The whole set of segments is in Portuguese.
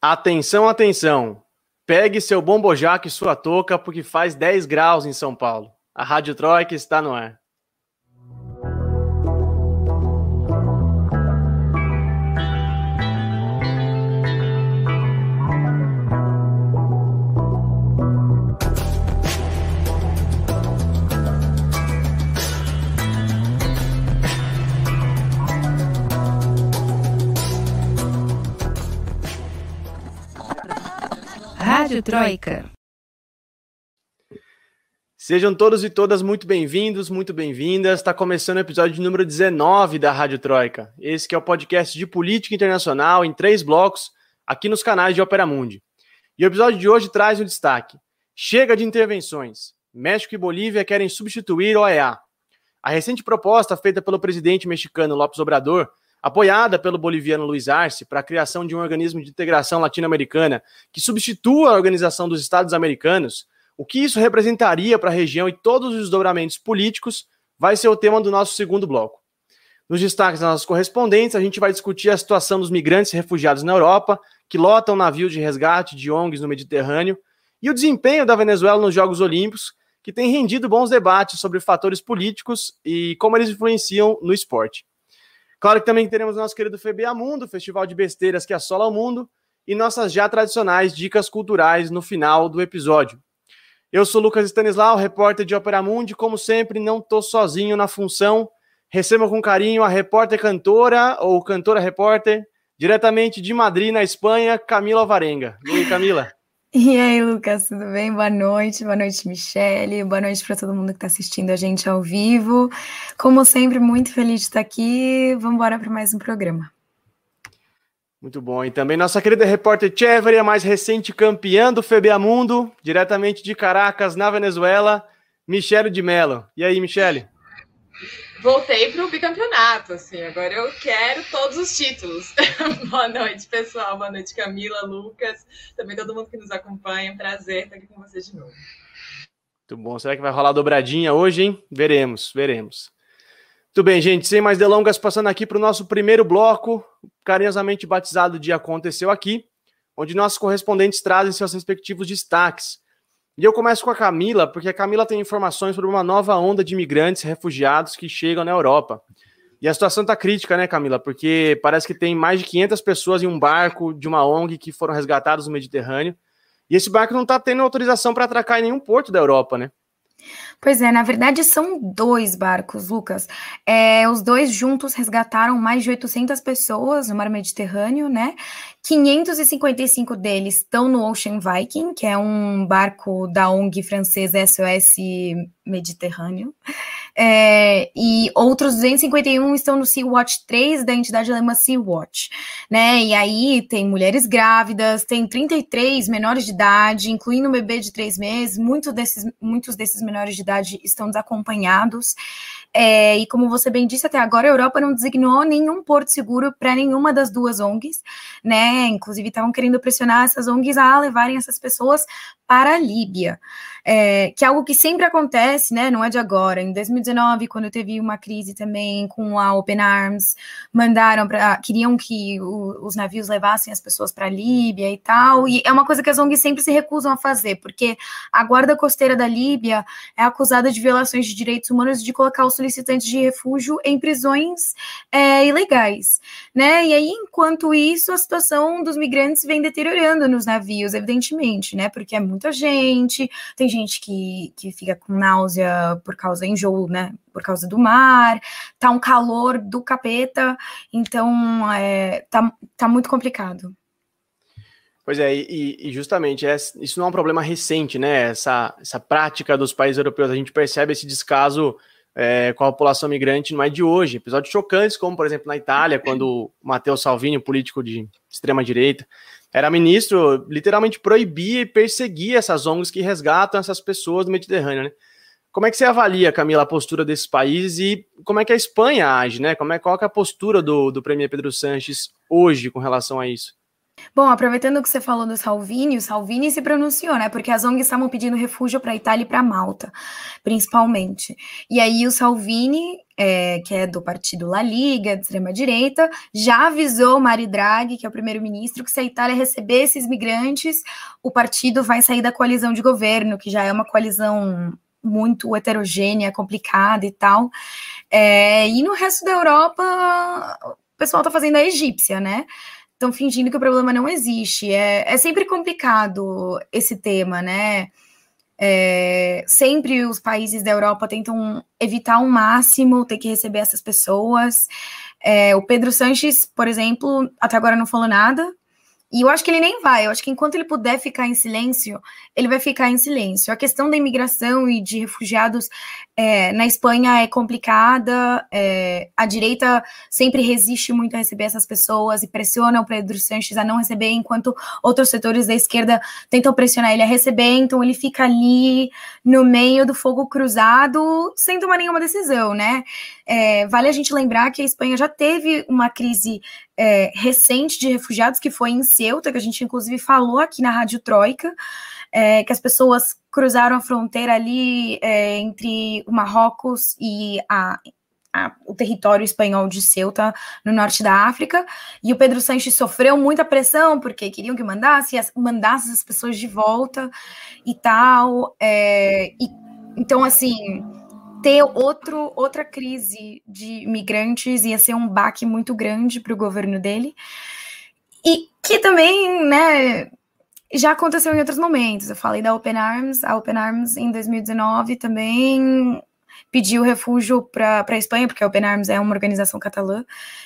Atenção, atenção. Pegue seu bombojaque e sua touca, porque faz 10 graus em São Paulo. A Rádio Troika está no ar. Rádio Troika. Sejam todos e todas muito bem-vindos, muito bem-vindas. Está começando o episódio número 19 da Rádio Troika. Esse que é o podcast de política internacional em três blocos, aqui nos canais de Opera Mundi. E o episódio de hoje traz um destaque. Chega de intervenções. México e Bolívia querem substituir o OEA. A recente proposta feita pelo presidente mexicano López Obrador apoiada pelo boliviano Luiz Arce para a criação de um organismo de integração latino-americana que substitua a Organização dos Estados Americanos, o que isso representaria para a região e todos os desdobramentos políticos vai ser o tema do nosso segundo bloco. Nos destaques das nossas correspondentes, a gente vai discutir a situação dos migrantes e refugiados na Europa, que lotam navios de resgate de ONGs no Mediterrâneo, e o desempenho da Venezuela nos Jogos Olímpicos, que tem rendido bons debates sobre fatores políticos e como eles influenciam no esporte. Claro que também teremos nosso querido FBA Mundo, festival de besteiras que assola o mundo, e nossas já tradicionais dicas culturais no final do episódio. Eu sou Lucas Stanislau, repórter de Opera Mundi, como sempre, não estou sozinho na função. Receba com carinho a repórter cantora, ou cantora repórter, diretamente de Madrid, na Espanha, Camila Varenga. E aí, Camila? E aí, Lucas, tudo bem? Boa noite, boa noite, Michele, boa noite para todo mundo que está assistindo a gente ao vivo. Como sempre, muito feliz de estar aqui. Vamos embora para mais um programa. Muito bom. E também nossa querida repórter Chevery, a mais recente campeã do FBA Mundo, diretamente de Caracas, na Venezuela, Michele de Mello. E aí, Michele? Voltei para o bicampeonato, assim, agora eu quero todos os títulos. Boa noite, pessoal, boa noite, Camila, Lucas, também todo mundo que nos acompanha, prazer estar aqui com vocês de novo. Muito bom, será que vai rolar dobradinha hoje, hein? Veremos, veremos. Muito bem, gente, sem mais delongas, passando aqui para o nosso primeiro bloco, carinhosamente batizado de Aconteceu Aqui, onde nossos correspondentes trazem seus respectivos destaques. E eu começo com a Camila, porque a Camila tem informações sobre uma nova onda de imigrantes refugiados que chegam na Europa. E a situação está crítica, né, Camila? Porque parece que tem mais de 500 pessoas em um barco de uma ONG que foram resgatados no Mediterrâneo. E esse barco não está tendo autorização para atracar em nenhum porto da Europa, né? Pois é, na verdade são dois barcos, Lucas. É, os dois juntos resgataram mais de 800 pessoas no mar Mediterrâneo, né? 555 deles estão no Ocean Viking, que é um barco da ONG francesa SOS Mediterrâneo. É, e outros 251 estão no Sea-Watch 3 da entidade alemã Sea-Watch, né? E aí tem mulheres grávidas, tem 33 menores de idade, incluindo um bebê de três meses. Muitos desses, muitos desses menores de estão desacompanhados. É, e como você bem disse, até agora a Europa não designou nenhum porto seguro para nenhuma das duas ONGs, né? Inclusive estavam querendo pressionar essas ONGs a levarem essas pessoas para a Líbia, é, que é algo que sempre acontece, né? Não é de agora. Em 2019, quando teve uma crise também com a Open Arms, mandaram para, queriam que o, os navios levassem as pessoas para a Líbia e tal. E é uma coisa que as ONGs sempre se recusam a fazer, porque a guarda costeira da Líbia é acusada de violações de direitos humanos de colocar os solicitantes de refúgio em prisões é, ilegais, né? E aí, enquanto isso, a situação dos migrantes vem deteriorando nos navios, evidentemente, né? Porque é muita gente, tem gente que, que fica com náusea por causa enjoo, né? Por causa do mar, tá um calor do capeta, então é, tá, tá muito complicado. Pois é, e, e justamente é, isso não é um problema recente, né? Essa, essa prática dos países europeus, a gente percebe esse descaso é, com a população migrante não é de hoje. Episódios chocantes, como por exemplo na Itália, quando Matteo Salvini, político de extrema direita, era ministro, literalmente proibia e perseguia essas ONGs que resgatam essas pessoas do Mediterrâneo, né? Como é que você avalia, Camila, a postura desses países e como é que a Espanha age, né? Como é, qual é a postura do, do premier Pedro Sanches hoje com relação a isso? Bom, aproveitando que você falou do Salvini, o Salvini se pronunciou, né? Porque as ONGs estavam pedindo refúgio para Itália e para Malta, principalmente. E aí o Salvini é, que é do partido La Liga, de extrema-direita, já avisou Mari Draghi, que é o primeiro-ministro, que se a Itália receber esses migrantes, o partido vai sair da coalizão de governo, que já é uma coalizão muito heterogênea, complicada e tal. É, e no resto da Europa, o pessoal está fazendo a egípcia, né? Estão fingindo que o problema não existe. É, é sempre complicado esse tema, né? É, sempre os países da Europa tentam evitar ao máximo ter que receber essas pessoas. É, o Pedro Sanches, por exemplo, até agora não falou nada. E eu acho que ele nem vai. Eu acho que enquanto ele puder ficar em silêncio, ele vai ficar em silêncio. A questão da imigração e de refugiados é, na Espanha é complicada. É, a direita sempre resiste muito a receber essas pessoas e pressiona o Pedro Sanches a não receber, enquanto outros setores da esquerda tentam pressionar ele a receber. Então ele fica ali no meio do fogo cruzado, sem tomar nenhuma decisão, né? É, vale a gente lembrar que a Espanha já teve uma crise é, recente de refugiados, que foi em Ceuta, que a gente inclusive falou aqui na Rádio Troika, é, que as pessoas cruzaram a fronteira ali é, entre o Marrocos e a, o território espanhol de Ceuta, no norte da África, e o Pedro Sanches sofreu muita pressão, porque queriam que mandasse, mandasse as pessoas de volta e tal, é, e, então, assim ter outro, outra crise de migrantes ia ser um baque muito grande para o governo dele. E que também, né, já aconteceu em outros momentos. Eu falei da Open Arms, a Open Arms em 2019 também pediu refúgio para a Espanha, porque a Open Arms é uma organização catalã,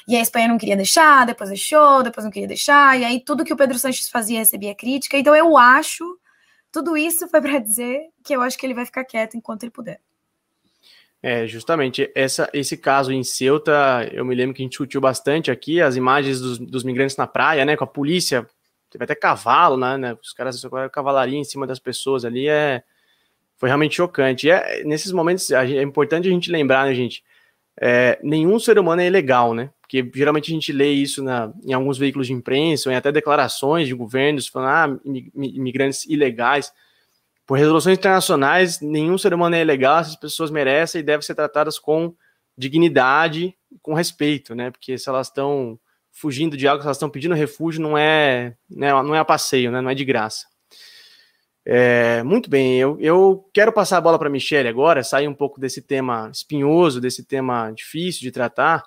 e a Espanha não queria deixar, depois deixou, depois não queria deixar, e aí tudo que o Pedro Sanches fazia recebia crítica. Então eu acho, tudo isso foi para dizer que eu acho que ele vai ficar quieto enquanto ele puder. É, justamente, essa, esse caso em Ceuta, eu me lembro que a gente discutiu bastante aqui, as imagens dos, dos migrantes na praia, né, com a polícia, teve até cavalo, né, né os caras agora cavalaria em cima das pessoas ali, é, foi realmente chocante. E é, nesses momentos, é importante a gente lembrar, né, gente, é, nenhum ser humano é ilegal, né, porque geralmente a gente lê isso na, em alguns veículos de imprensa, ou em até declarações de governos falando, ah, imigrantes ilegais, por resoluções internacionais, nenhum ser humano é legal, essas pessoas merecem e devem ser tratadas com dignidade, com respeito, né? Porque se elas estão fugindo de algo, se elas estão pedindo refúgio, não é, né, não é a passeio, né? Não é de graça. É, muito bem, eu, eu quero passar a bola para a Michelle agora, sair um pouco desse tema espinhoso, desse tema difícil de tratar,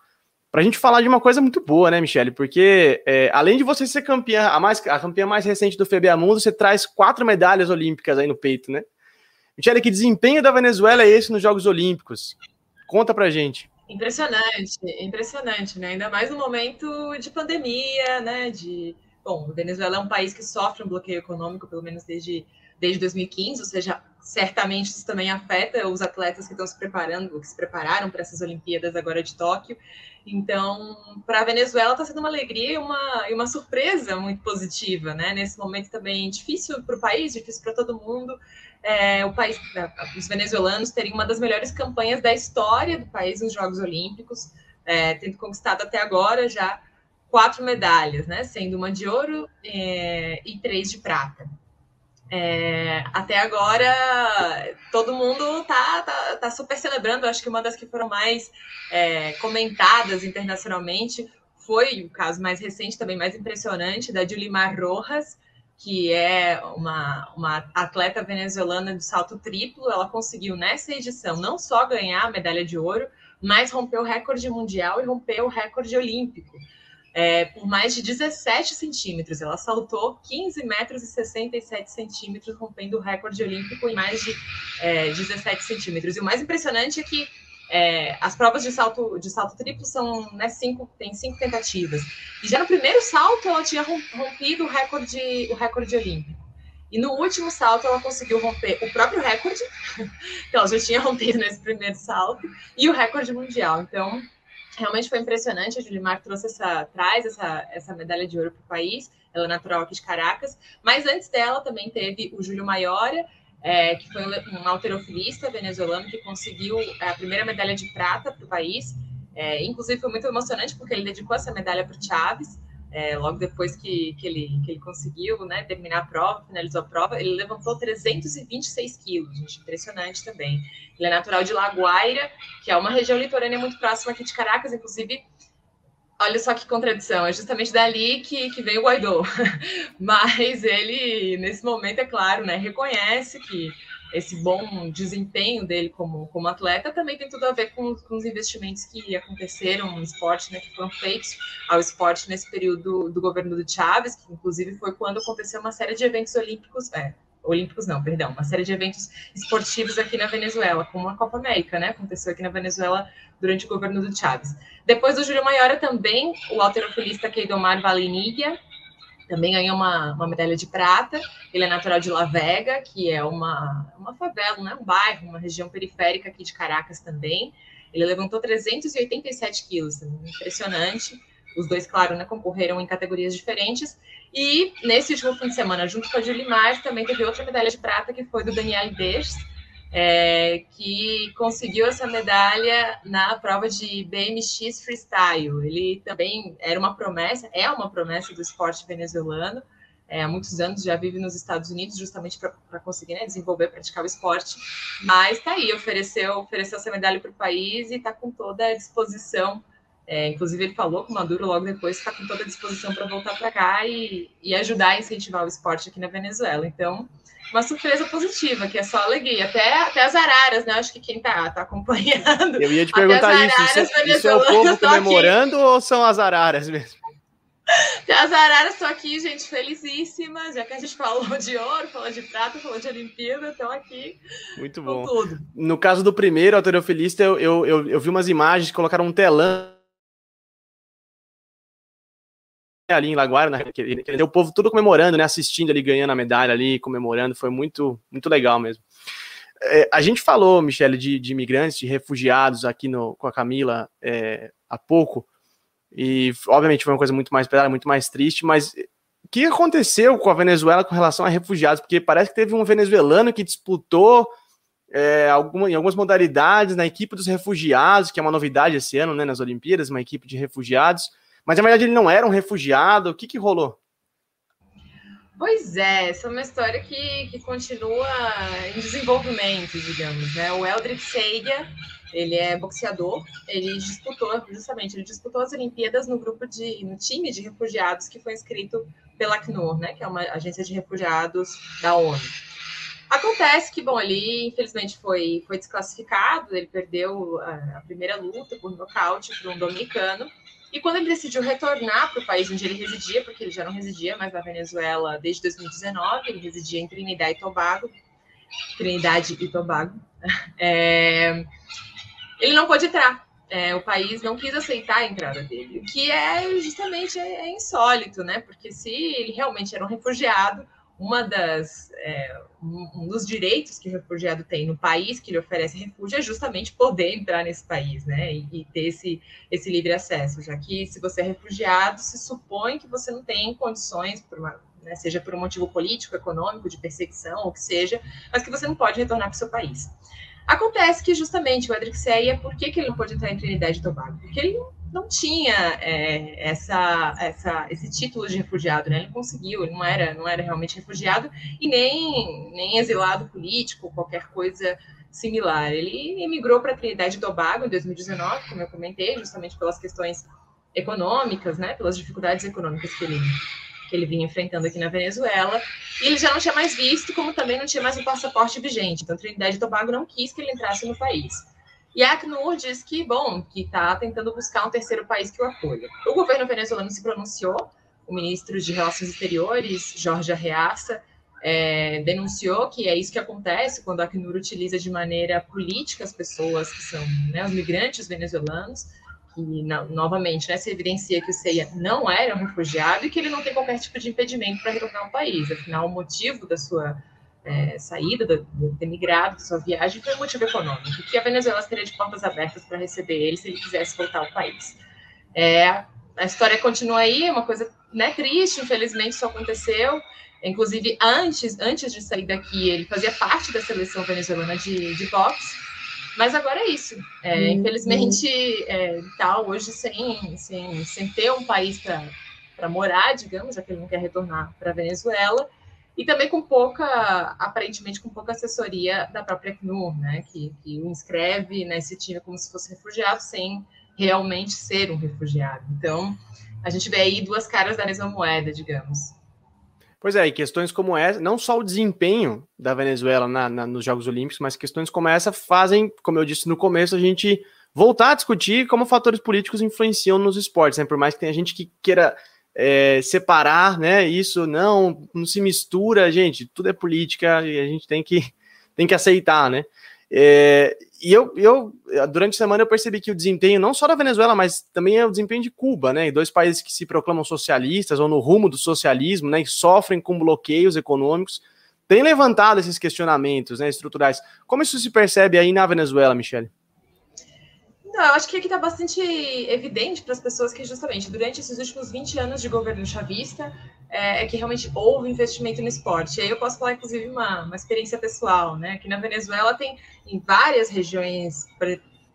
para a gente falar de uma coisa muito boa, né, Michele? Porque é, além de você ser campeã, a, mais, a campeã mais recente do FBA Mundo, você traz quatro medalhas olímpicas aí no peito, né? Michele, que desempenho da Venezuela é esse nos Jogos Olímpicos? Conta pra gente. Impressionante, impressionante, né? Ainda mais no momento de pandemia, né? De bom, a Venezuela é um país que sofre um bloqueio econômico, pelo menos desde, desde 2015, ou seja, certamente isso também afeta os atletas que estão se preparando, que se prepararam para essas Olimpíadas agora de Tóquio. Então, para a Venezuela está sendo uma alegria e uma, e uma surpresa muito positiva, né? Nesse momento também difícil para o país, difícil para todo mundo. É, o país, é, os venezuelanos terem uma das melhores campanhas da história do país nos Jogos Olímpicos, é, tendo conquistado até agora já quatro medalhas, né? Sendo uma de ouro é, e três de prata. É, até agora, todo mundo tá, tá, tá, super celebrando. Acho que uma das que foram mais é, comentadas internacionalmente foi o caso mais recente, também mais impressionante, da Julimar Rojas, que é uma, uma atleta venezuelana de salto triplo. Ela conseguiu nessa edição não só ganhar a medalha de ouro, mas rompeu o recorde mundial e rompeu o recorde olímpico é, por mais de 17 centímetros. Ela saltou 15 metros e 67 centímetros, rompendo o recorde olímpico em mais de é, 17 centímetros. E o mais impressionante é que é, as provas de salto, de salto triplo são né, cinco, tem cinco tentativas. E já no primeiro salto ela tinha rompido o recorde, o recorde olímpico. E no último salto ela conseguiu romper o próprio recorde, que ela já tinha rompido nesse primeiro salto, e o recorde mundial. Então, realmente foi impressionante. A Julimar trouxe essa, traz essa, essa medalha de ouro para o país. Ela é natural aqui de Caracas. Mas antes dela também teve o Júlio Maiora, é, que foi um alterofilista venezuelano que conseguiu a primeira medalha de prata para o país. É, inclusive foi muito emocionante porque ele dedicou essa medalha para o Chaves. É, logo depois que, que, ele, que ele conseguiu né, terminar a prova, finalizou a prova, ele levantou 326 quilos, gente, impressionante também. Ele é natural de Laguaira, que é uma região litorânea muito próxima aqui de Caracas, inclusive. Olha só que contradição, é justamente dali que, que vem o Guaidó. Mas ele, nesse momento, é claro, né, reconhece que esse bom desempenho dele como, como atleta também tem tudo a ver com, com os investimentos que aconteceram no esporte, né, que foram feitos ao esporte nesse período do governo do Chávez, que inclusive foi quando aconteceu uma série de eventos olímpicos, é, olímpicos não, perdão, uma série de eventos esportivos aqui na Venezuela, como a Copa América, né, aconteceu aqui na Venezuela durante o governo do Chávez. Depois do Júlio Maiora também, o alterofilista Keidomar Valenilha, também ganhou uma, uma medalha de prata. Ele é natural de La Vega, que é uma, uma favela, né? um bairro, uma região periférica aqui de Caracas também. Ele levantou 387 quilos, impressionante. Os dois, claro, né, concorreram em categorias diferentes. E nesse último fim de semana, junto com a Julie Mar, também teve outra medalha de prata, que foi do Daniel Ders, é, que conseguiu essa medalha na prova de BMX Freestyle. Ele também era uma promessa, é uma promessa do esporte venezuelano. É, há muitos anos já vive nos Estados Unidos justamente para conseguir né, desenvolver, praticar o esporte. Mas está aí, ofereceu, ofereceu essa medalha para o país e está com toda a disposição. É, inclusive, ele falou com o Maduro logo depois está com toda a disposição para voltar para cá e, e ajudar a incentivar o esporte aqui na Venezuela. Então, uma surpresa positiva, que é só alegria. Até, até as araras, né? Acho que quem tá, tá acompanhando. Eu ia te perguntar isso. Isso, é, isso é o povo comemorando ou são as araras mesmo? As araras estão aqui, gente, felicíssimas, já que a gente falou de ouro, falou de prata, falou de Olimpíada, estão aqui. Muito bom. Tudo. No caso do primeiro, alterofilista, eu, eu, eu, eu vi umas imagens, colocaram um telão ali em Laguara, né? o povo todo comemorando, né? Assistindo ali, ganhando a medalha ali, comemorando, foi muito, muito legal mesmo. É, a gente falou, Michele, de, de, imigrantes, de refugiados aqui no, com a Camila é, há pouco, e obviamente foi uma coisa muito mais pesada, muito mais triste, mas o que aconteceu com a Venezuela com relação a refugiados? Porque parece que teve um venezuelano que disputou é, alguma, em algumas modalidades na equipe dos refugiados, que é uma novidade esse ano, né, nas Olimpíadas, uma equipe de refugiados, mas na verdade ele não era um refugiado. O que, que rolou? Pois é, essa é uma história que, que continua em desenvolvimento, digamos, né? O Eldrick Seiga, ele é boxeador, ele disputou, justamente, ele disputou as Olimpíadas no grupo de, no time de refugiados que foi inscrito pela Acnur, né? Que é uma agência de refugiados da ONU. Acontece que, bom, ele infelizmente foi, foi desclassificado, ele perdeu a, a primeira luta por nocaute para um dominicano, e quando ele decidiu retornar para o país onde ele residia, porque ele já não residia mais na Venezuela desde 2019, ele residia em Trinidad e Tobago, Trinidade e Tobago, é, ele não pôde entrar. É, o país não quis aceitar a entrada dele, o que é justamente é, é insólito, né? Porque se ele realmente era um refugiado, uma das é, um dos direitos que o refugiado tem no país que lhe oferece refúgio é justamente poder entrar nesse país, né, e, e, ter esse, esse livre acesso, já que se você é refugiado, se supõe que você não tem condições, por uma, né, seja por um motivo político, econômico, de perseguição, ou que seja, mas que você não pode retornar para o seu país. Acontece que justamente o Edric Seia, por que, que ele não pode entrar em Trinidade e Tobago? Porque ele não não tinha é, essa, essa, esse título de refugiado, né? Ele conseguiu, ele não era, não era realmente refugiado e nem, nem exilado político, qualquer coisa similar. Ele emigrou para a Trinidade e Tobago em 2019, como eu comentei, justamente pelas questões econômicas, né? Pelas dificuldades econômicas que ele que ele vinha enfrentando aqui na Venezuela, e ele já não tinha mais visto, como também não tinha mais o passaporte vigente. Então, Trinidade e Tobago não quis que ele entrasse no país. E a Acnur diz que, bom, que está tentando buscar um terceiro país que o apoie. O governo venezuelano se pronunciou, o ministro de Relações Exteriores, Jorge Arreaça, é, denunciou que é isso que acontece quando a Acnur utiliza de maneira política as pessoas que são né, os migrantes venezuelanos, que novamente né, se evidencia que o CEIA não era um refugiado e que ele não tem qualquer tipo de impedimento para retornar ao país. Afinal, o motivo da sua é, saída, do, do ter migrado, da sua viagem, foi um motivo econômico, que a Venezuela teria de portas abertas para receber ele se ele quisesse voltar ao país. É, a história continua aí, é uma coisa né, triste, infelizmente isso aconteceu. Inclusive, antes, antes de sair daqui, ele fazia parte da seleção venezuelana de, de boxe, mas agora é isso. É, hum, infelizmente, é, tá hoje sem, sem, sem ter um país para morar, digamos, já que ele não quer retornar para a Venezuela, e também com pouca, aparentemente com pouca assessoria da própria Acnur, né, que, que o inscreve nesse time como se fosse refugiado, sem realmente ser um refugiado. Então, a gente vê aí duas caras da mesma moeda, digamos. Pois é, e questões como essa, não só o desempenho da Venezuela na, na, nos Jogos Olímpicos, mas questões como essa fazem, como eu disse no começo, a gente voltar a discutir como fatores políticos influenciam nos esportes, né? Por mais que tenha gente que queira é, separar, né? Isso não, não se mistura, gente. Tudo é política e a gente tem que, tem que aceitar, né? É, e eu, eu, durante a semana, eu percebi que o desempenho, não só da Venezuela, mas também é o desempenho de Cuba, né? Dois países que se proclamam socialistas ou no rumo do socialismo, né? E sofrem com bloqueios econômicos, têm levantado esses questionamentos né, estruturais. Como isso se percebe aí na Venezuela, Michele? Então, eu acho que aqui está bastante evidente para as pessoas que, justamente, durante esses últimos 20 anos de governo chavista, é, é, que realmente houve investimento no esporte. E aí eu posso falar, inclusive, uma, uma experiência pessoal, né? Aqui na Venezuela tem, em várias regiões, por,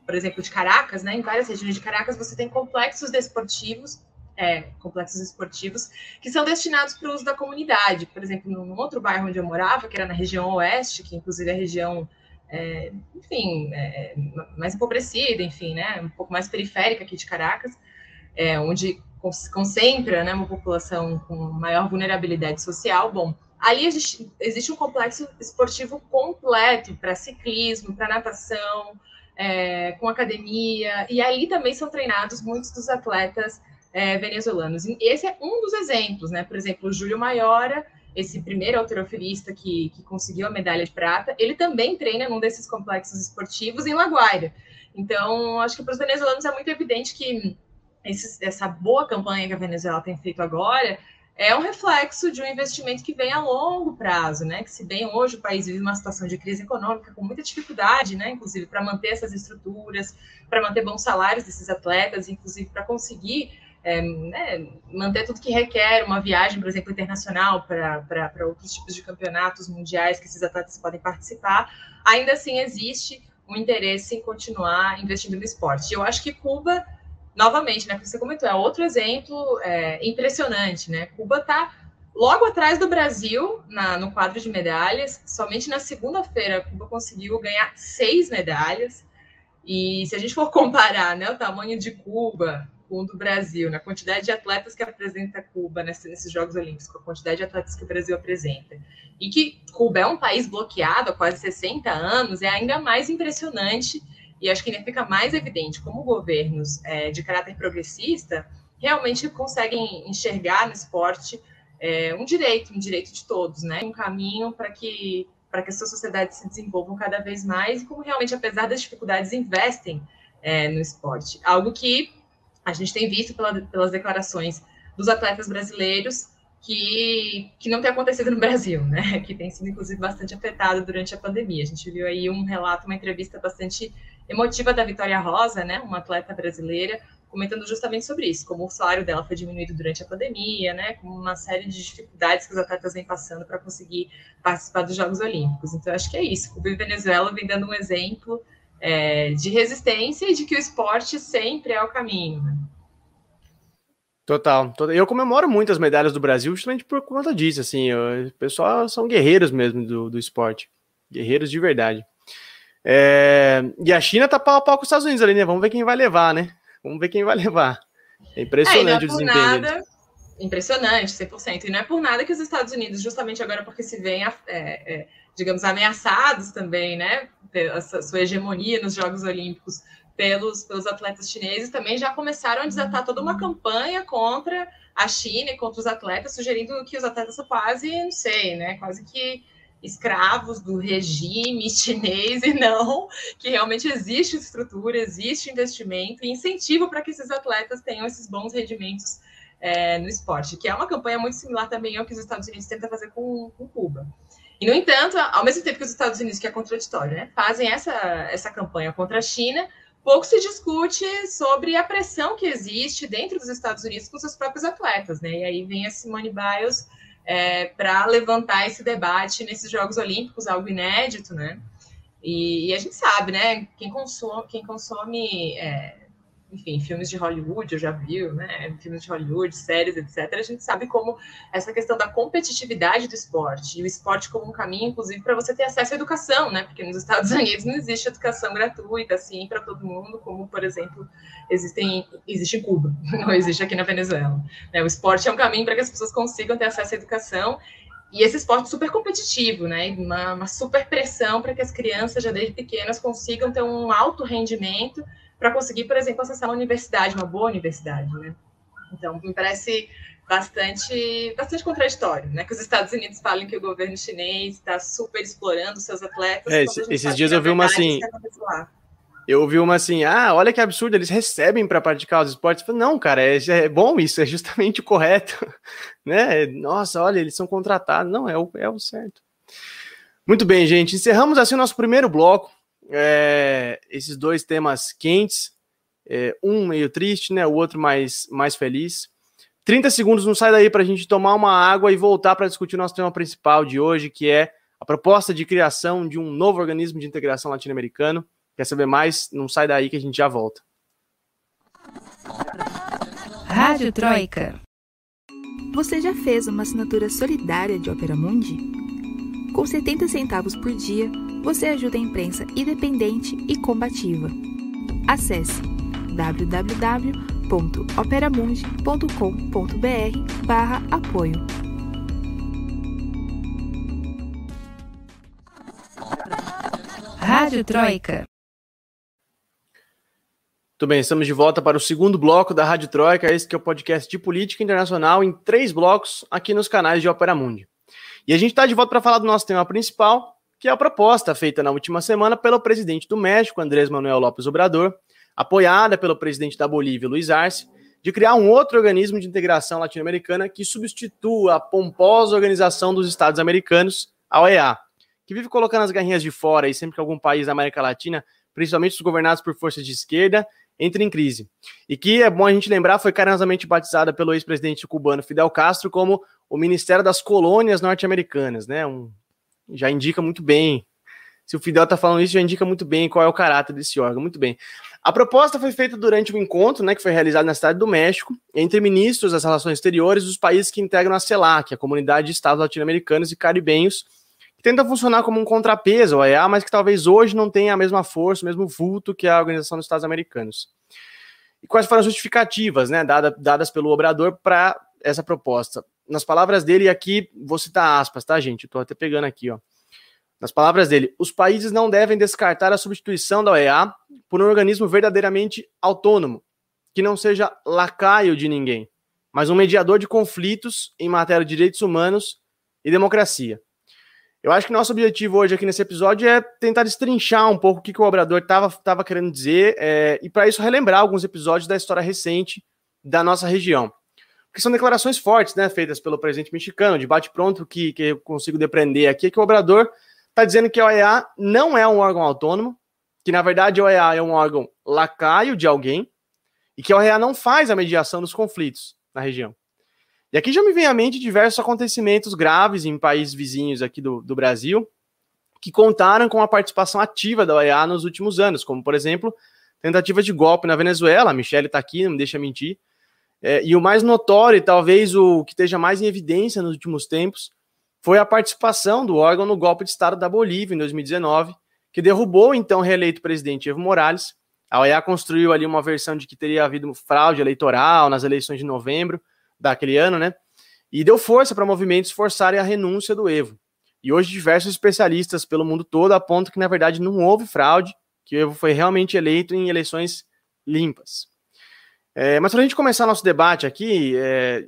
por exemplo, de Caracas, né? Em várias regiões de Caracas, você tem complexos desportivos é, complexos esportivos que são destinados para o uso da comunidade. Por exemplo, num outro bairro onde eu morava, que era na região oeste, que inclusive é a região é, enfim, é, mais empobrecida, enfim, né, um pouco mais periférica aqui de Caracas, é, onde concentra né, uma população com maior vulnerabilidade social. Bom, ali existe, existe um complexo esportivo completo para ciclismo, para natação, é, com academia, e ali também são treinados muitos dos atletas é, venezuelanos. Esse é um dos exemplos, né? Por exemplo, o Júlio Maiora esse primeiro alterofilista que, que conseguiu a medalha de prata, ele também treina num desses complexos esportivos em Laguaira. Então, acho que para os venezuelanos é muito evidente que esse, essa boa campanha que a Venezuela tem feito agora é um reflexo de um investimento que vem a longo prazo, né? Que se bem hoje o país vive uma situação de crise econômica com muita dificuldade, né? Inclusive para manter essas estruturas, para manter bons salários desses atletas, inclusive para conseguir é, né, manter tudo que requer uma viagem, por exemplo, internacional para outros tipos de campeonatos mundiais que esses atletas podem participar, ainda assim existe um interesse em continuar investindo no esporte. E eu acho que Cuba, novamente, né, que você comentou, é outro exemplo é, impressionante, né? Cuba está logo atrás do Brasil na, no quadro de medalhas. Somente na segunda-feira, Cuba conseguiu ganhar seis medalhas. E se a gente for comparar né, o tamanho de Cuba com o do Brasil, na quantidade de atletas que apresenta Cuba nesses Jogos Olímpicos, com a quantidade de atletas que o Brasil apresenta, e que Cuba é um país bloqueado há quase 60 anos, é ainda mais impressionante e acho que ainda fica mais evidente como governos é, de caráter progressista realmente conseguem enxergar no esporte é, um direito, um direito de todos, né? Um caminho para que para que suas sociedades se desenvolvam cada vez mais e como realmente, apesar das dificuldades, investem é, no esporte. Algo que a gente tem visto pela, pelas declarações dos atletas brasileiros que, que não tem acontecido no Brasil, né? Que tem sido, inclusive, bastante afetado durante a pandemia. A gente viu aí um relato, uma entrevista bastante emotiva da Vitória Rosa, né? Uma atleta brasileira, comentando justamente sobre isso, como o salário dela foi diminuído durante a pandemia, né? Com uma série de dificuldades que os atletas vêm passando para conseguir participar dos Jogos Olímpicos. Então, acho que é isso. O Venezuela vem dando um exemplo é, de resistência e de que o esporte sempre é o caminho. Né? Total, total. Eu comemoro muito as medalhas do Brasil justamente por conta disso, assim, o pessoal são guerreiros mesmo do, do esporte, guerreiros de verdade. É, e a China tá pau a pau com os Estados Unidos ali, né? Vamos ver quem vai levar, né? Vamos ver quem vai levar. É impressionante é, é o desempenho. Nada, impressionante, 100%. E não é por nada que os Estados Unidos, justamente agora porque se veem, é, é, digamos, ameaçados também, né? Sua hegemonia nos Jogos Olímpicos pelos, pelos atletas chineses, também já começaram a desatar toda uma campanha contra a China e contra os atletas, sugerindo que os atletas são quase, não sei, né? Quase que escravos do regime chinês e não que realmente existe estrutura, existe investimento e incentivo para que esses atletas tenham esses bons rendimentos é, no esporte, que é uma campanha muito similar também ao que os Estados Unidos tentam fazer com, com Cuba. E, no entanto, ao mesmo tempo que os Estados Unidos, que é contraditório, né, fazem essa, essa campanha contra a China, pouco se discute sobre a pressão que existe dentro dos Estados Unidos com seus próprios atletas, né? E aí vem a Simone Biles é, para levantar esse debate nesses Jogos Olímpicos, algo inédito, né? E, e a gente sabe, né? Quem consome, quem consome é, enfim, filmes de Hollywood, eu já vi, né? Filmes de Hollywood, séries, etc. A gente sabe como essa questão da competitividade do esporte e o esporte como um caminho, inclusive, para você ter acesso à educação, né? Porque nos Estados Unidos não existe educação gratuita, assim, para todo mundo, como, por exemplo, existem, existe em Cuba, não existe aqui na Venezuela. Né? O esporte é um caminho para que as pessoas consigam ter acesso à educação e esse esporte super competitivo, né? Uma, uma super pressão para que as crianças, já desde pequenas, consigam ter um alto rendimento para conseguir, por exemplo, acessar uma universidade, uma boa universidade, né? Então, me parece bastante, bastante contraditório, né? Que os Estados Unidos falem que o governo chinês está super explorando seus atletas. É, esses dias eu vi uma assim. Eu ouvi uma assim, ah, olha que absurdo, eles recebem para praticar os esportes. falei, não, cara, é, é, bom isso, é justamente o correto, né? Nossa, olha, eles são contratados. Não, é o, é o certo. Muito bem, gente. Encerramos assim o nosso primeiro bloco é, esses dois temas quentes, é, um meio triste, né? O outro mais, mais feliz. 30 segundos, não sai daí para a gente tomar uma água e voltar para discutir o nosso tema principal de hoje, que é a proposta de criação de um novo organismo de integração latino-americano. Quer saber mais? Não sai daí que a gente já volta. Rádio Troika. Você já fez uma assinatura solidária de Opera Mundi? Com 70 centavos por dia, você ajuda a imprensa independente e combativa. Acesse www.operamundi.com.br barra apoio. Rádio Troika. Muito bem, estamos de volta para o segundo bloco da Rádio Troika, esse que é o podcast de política internacional em três blocos aqui nos canais de Opera Mundi. E a gente está de volta para falar do nosso tema principal, que é a proposta feita na última semana pelo presidente do México, Andrés Manuel López Obrador, apoiada pelo presidente da Bolívia, Luiz Arce, de criar um outro organismo de integração latino-americana que substitua a pomposa Organização dos Estados Americanos, a OEA, que vive colocando as garrinhas de fora e sempre que algum país da América Latina, principalmente os governados por forças de esquerda, entra em crise. E que, é bom a gente lembrar, foi carinhosamente batizada pelo ex-presidente cubano Fidel Castro como o Ministério das Colônias Norte-Americanas, né? Um já indica muito bem. Se o Fidel está falando isso, já indica muito bem qual é o caráter desse órgão. Muito bem. A proposta foi feita durante um encontro, né, que foi realizado na cidade do México, entre ministros das relações exteriores dos países que integram a CELAC, a Comunidade de Estados Latino-Americanos e Caribenhos, que tenta funcionar como um contrapeso ao EA, mas que talvez hoje não tenha a mesma força, o mesmo vulto que a Organização dos Estados Americanos. E quais foram as justificativas, né, dadas pelo Obrador para essa proposta? Nas palavras dele, e aqui vou citar aspas, tá, gente? Estou até pegando aqui, ó. Nas palavras dele, os países não devem descartar a substituição da OEA por um organismo verdadeiramente autônomo, que não seja lacaio de ninguém, mas um mediador de conflitos em matéria de direitos humanos e democracia. Eu acho que nosso objetivo hoje aqui nesse episódio é tentar destrinchar um pouco o que, que o Obrador estava querendo dizer é, e, para isso, relembrar alguns episódios da história recente da nossa região que são declarações fortes, né, feitas pelo presidente mexicano, debate pronto que, que eu consigo depreender aqui, é que o Obrador está dizendo que a OEA não é um órgão autônomo, que na verdade a OEA é um órgão lacaio de alguém, e que a OEA não faz a mediação dos conflitos na região. E aqui já me vem à mente diversos acontecimentos graves em países vizinhos aqui do, do Brasil, que contaram com a participação ativa da OEA nos últimos anos, como, por exemplo, tentativas de golpe na Venezuela, a Michelle está aqui, não me deixa mentir, é, e o mais notório, talvez o que esteja mais em evidência nos últimos tempos, foi a participação do órgão no golpe de Estado da Bolívia em 2019, que derrubou o então reeleito presidente Evo Morales. A OEA construiu ali uma versão de que teria havido fraude eleitoral nas eleições de novembro daquele ano, né? E deu força para movimentos forçarem a renúncia do Evo. E hoje diversos especialistas pelo mundo todo apontam que na verdade não houve fraude, que o Evo foi realmente eleito em eleições limpas. É, mas para a gente começar nosso debate aqui, é,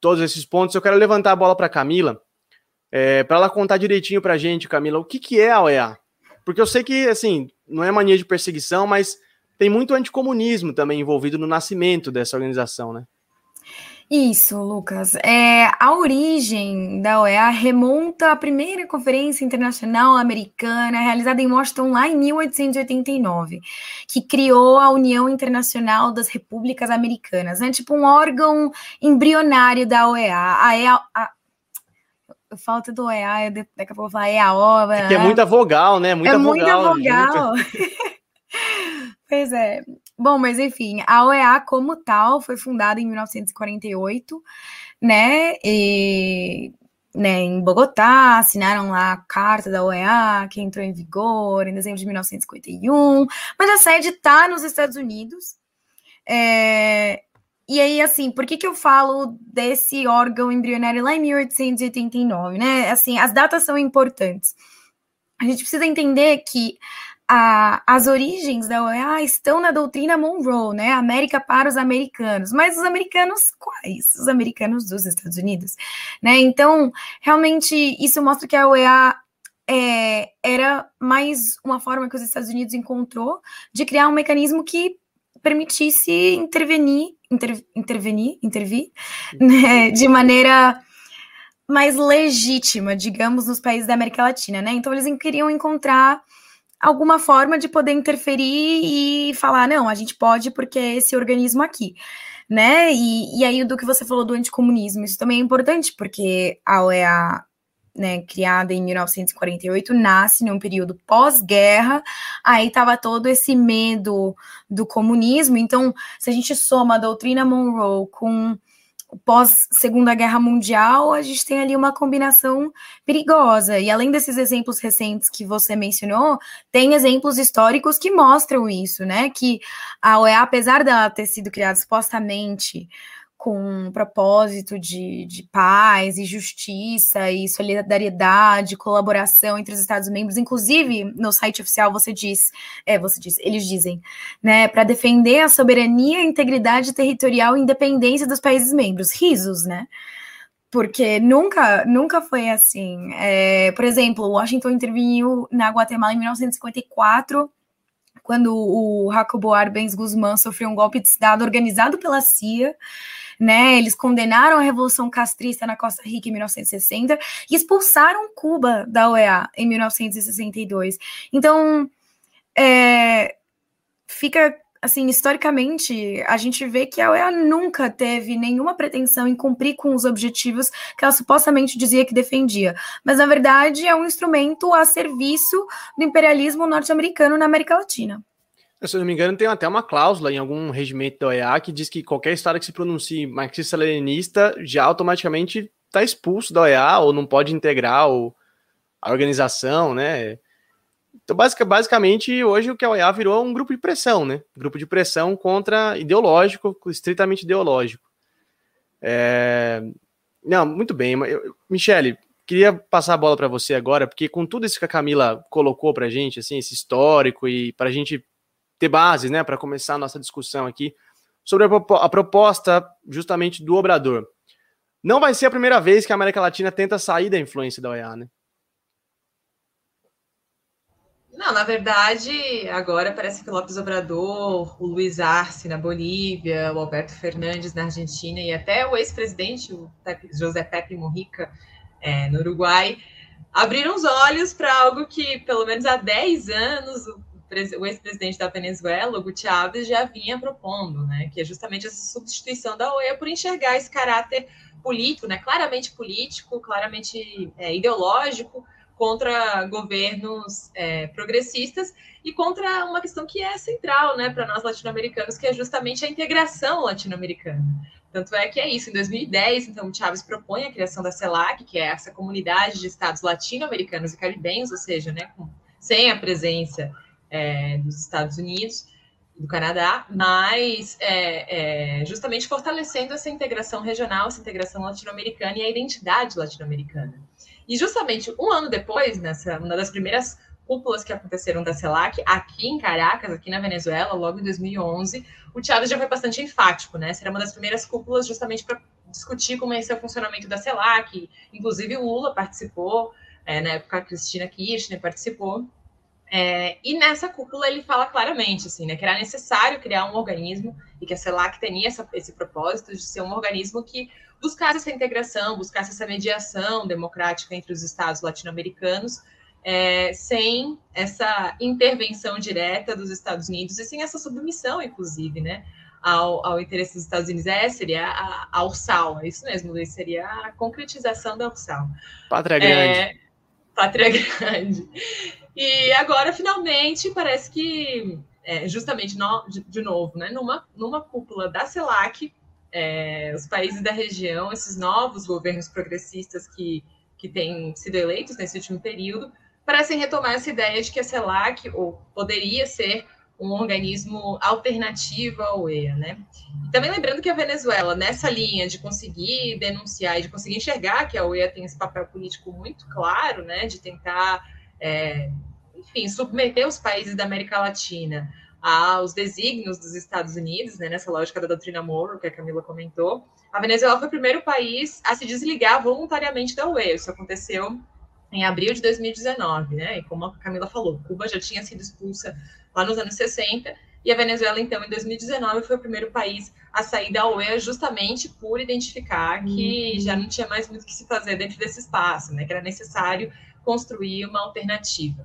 todos esses pontos, eu quero levantar a bola para Camila, é, para ela contar direitinho para a gente, Camila, o que, que é a OEA? Porque eu sei que, assim, não é mania de perseguição, mas tem muito anticomunismo também envolvido no nascimento dessa organização, né? Isso, Lucas. É, a origem da OEA remonta à primeira Conferência Internacional Americana, realizada em Washington lá em 1889, que criou a União Internacional das Repúblicas Americanas, né? Tipo um órgão embrionário da OEA. A EA, a, falta do EA, daqui a pouco eu vou falar EAO. É que é muita vogal, né? Muita é vogal. Muita vogal. pois é. Bom, mas enfim, a OEA como tal foi fundada em 1948, né? E, né, em Bogotá, assinaram lá a carta da OEA, que entrou em vigor em dezembro de 1951, mas a sede está nos Estados Unidos. É, e aí, assim, por que, que eu falo desse órgão embrionário lá em 1889, né? Assim, as datas são importantes. A gente precisa entender que a, as origens da OEA estão na doutrina Monroe, né? América para os americanos. Mas os americanos quais? Os americanos dos Estados Unidos, né? Então, realmente, isso mostra que a OEA é, era mais uma forma que os Estados Unidos encontrou de criar um mecanismo que permitisse intervenir, inter, intervenir, intervir, né, de maneira mais legítima, digamos, nos países da América Latina, né? Então eles queriam encontrar alguma forma de poder interferir e falar, não, a gente pode porque é esse organismo aqui, né? E, e aí do que você falou do anticomunismo, isso também é importante, porque a OEA né, criada em 1948, nasce num período pós-guerra, aí estava todo esse medo do comunismo. Então, se a gente soma a doutrina Monroe com pós-segunda guerra mundial, a gente tem ali uma combinação perigosa. E além desses exemplos recentes que você mencionou, tem exemplos históricos que mostram isso, né? Que a OEA, apesar dela ter sido criada supostamente com um propósito de, de paz e justiça e solidariedade, colaboração entre os Estados-membros. Inclusive, no site oficial você diz, é, você diz, eles dizem, né, para defender a soberania, integridade territorial e independência dos países membros. Risos, né? Porque nunca, nunca foi assim. É, por exemplo, Washington interviu na Guatemala em 1954 quando o Jacobo Arbenz Guzmán sofreu um golpe de Estado organizado pela CIA né? Eles condenaram a Revolução Castrista na Costa Rica em 1960 e expulsaram Cuba da OEA em 1962. Então, é, fica assim, historicamente, a gente vê que a OEA nunca teve nenhuma pretensão em cumprir com os objetivos que ela supostamente dizia que defendia. Mas, na verdade, é um instrumento a serviço do imperialismo norte-americano na América Latina. Se eu não me engano, tem até uma cláusula em algum regimento da OEA que diz que qualquer estado que se pronuncie marxista-leninista já automaticamente está expulso da OEA ou não pode integrar a organização, né? Então, basicamente, hoje o que a OEA virou é um grupo de pressão, né? Grupo de pressão contra ideológico, estritamente ideológico. É... Não, muito bem. Michele, queria passar a bola para você agora, porque com tudo isso que a Camila colocou para gente, assim, esse histórico e para a gente ter bases, né, para começar a nossa discussão aqui sobre a, proposta justamente do Obrador. Não vai ser a primeira vez que a América Latina tenta sair da influência da OEA, né? Não, na verdade, agora parece que o Lopes Obrador, o Luiz Arce na Bolívia, o Alberto Fernandes na Argentina e até o ex-presidente, o José Pepe Mujica, é, no Uruguai, abriram os olhos para algo que, pelo menos há 10 anos, o ex-presidente da Venezuela, Hugo Chávez, já vinha propondo, né, que é justamente essa substituição da OEA por enxergar esse caráter político, né, claramente político, claramente é, ideológico, contra governos é, progressistas e contra uma questão que é central né, para nós latino-americanos, que é justamente a integração latino-americana. Tanto é que é isso, em 2010, então, o Chávez propõe a criação da CELAC, que é essa comunidade de estados latino-americanos e caribenhos, ou seja, né, com, sem a presença é, dos Estados Unidos, do Canadá, mas é, é, justamente fortalecendo essa integração regional, essa integração latino-americana e a identidade latino-americana. E justamente um ano depois, nessa uma das primeiras cúpulas que aconteceram da CELAC, aqui em Caracas, aqui na Venezuela, logo em 2011, o Chávez já foi bastante enfático, né? Será uma das primeiras cúpulas justamente para discutir como é esse o funcionamento da CELAC, inclusive o Lula participou, é, na época a Cristina Kirchner participou, é, e nessa cúpula ele fala claramente assim, né, que era necessário criar um organismo e que a CELAC tinha essa, esse propósito de ser um organismo que buscasse essa integração, buscasse essa mediação democrática entre os estados latino-americanos, é, sem essa intervenção direta dos Estados Unidos e sem essa submissão, inclusive, né, ao, ao interesse dos Estados Unidos. É, seria a, a URSAL, é isso mesmo, Luiz, seria a concretização da URSAL. Pátria Grande. É, Pátria Grande. E agora, finalmente, parece que é, justamente no, de, de, novo, né, numa, numa cúpula da CELAC, é, os países da região, esses novos governos progressistas que, que têm sido eleitos nesse último período, parecem retomar essa ideia de que a CELAC ou poderia ser um organismo alternativo ao OEA, né? E também lembrando que a Venezuela, nessa linha de conseguir denunciar e de conseguir enxergar que a OEA tem esse papel político muito claro, né, de tentar, é, enfim, submeter os países da América Latina aos desígnios dos Estados Unidos, né, nessa lógica da doutrina Monroe, que a Camila comentou, a Venezuela foi o primeiro país a se desligar voluntariamente da OEA. Isso aconteceu em abril de 2019, né? E como a Camila falou, Cuba já tinha sido expulsa lá nos anos 60, e a Venezuela, então, em 2019, foi o primeiro país a sair da OEA justamente por identificar que uhum. já não tinha mais muito o que se fazer dentro desse espaço, né? Que era necessário construir uma alternativa.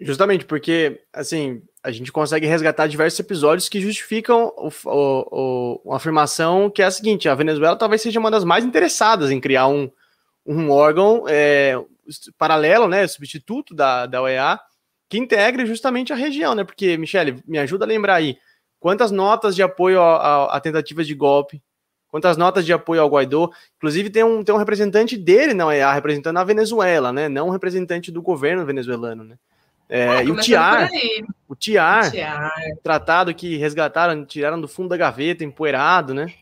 Justamente porque, assim, a gente consegue resgatar diversos episódios que justificam o, o, o, uma afirmação que é a seguinte: a Venezuela talvez seja uma das mais interessadas em criar um, um órgão é, paralelo, né, substituto da, da OEA, que integre justamente a região, né? Porque, Michele, me ajuda a lembrar aí, quantas notas de apoio a, a, a tentativas de golpe, quantas notas de apoio ao Guaidó, inclusive tem um, tem um representante dele na OEA, representando a Venezuela, né? Não um representante do governo venezuelano, né? É, ah, e o Tiar, o Tiar, tratado que resgataram, tiraram do fundo da gaveta, empoeirado, né?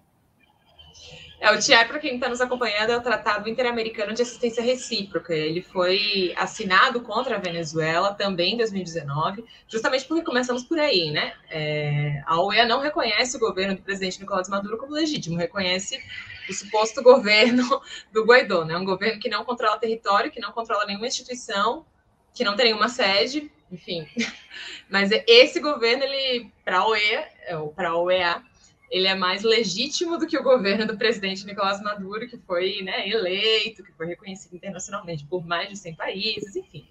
É, o TIAR, para quem está nos acompanhando, é o Tratado Interamericano de Assistência Recíproca. Ele foi assinado contra a Venezuela também em 2019, justamente porque começamos por aí, né? É, a OEA não reconhece o governo do presidente Nicolás Maduro como legítimo, reconhece o suposto governo do Guaidó, né? Um governo que não controla território, que não controla nenhuma instituição, que não tem nenhuma sede, enfim. Mas esse governo, ele, para a OEA, ou para a OEA, ele é mais legítimo do que o governo do presidente Nicolás Maduro, que foi né, eleito, que foi reconhecido internacionalmente por mais de 100 países, enfim.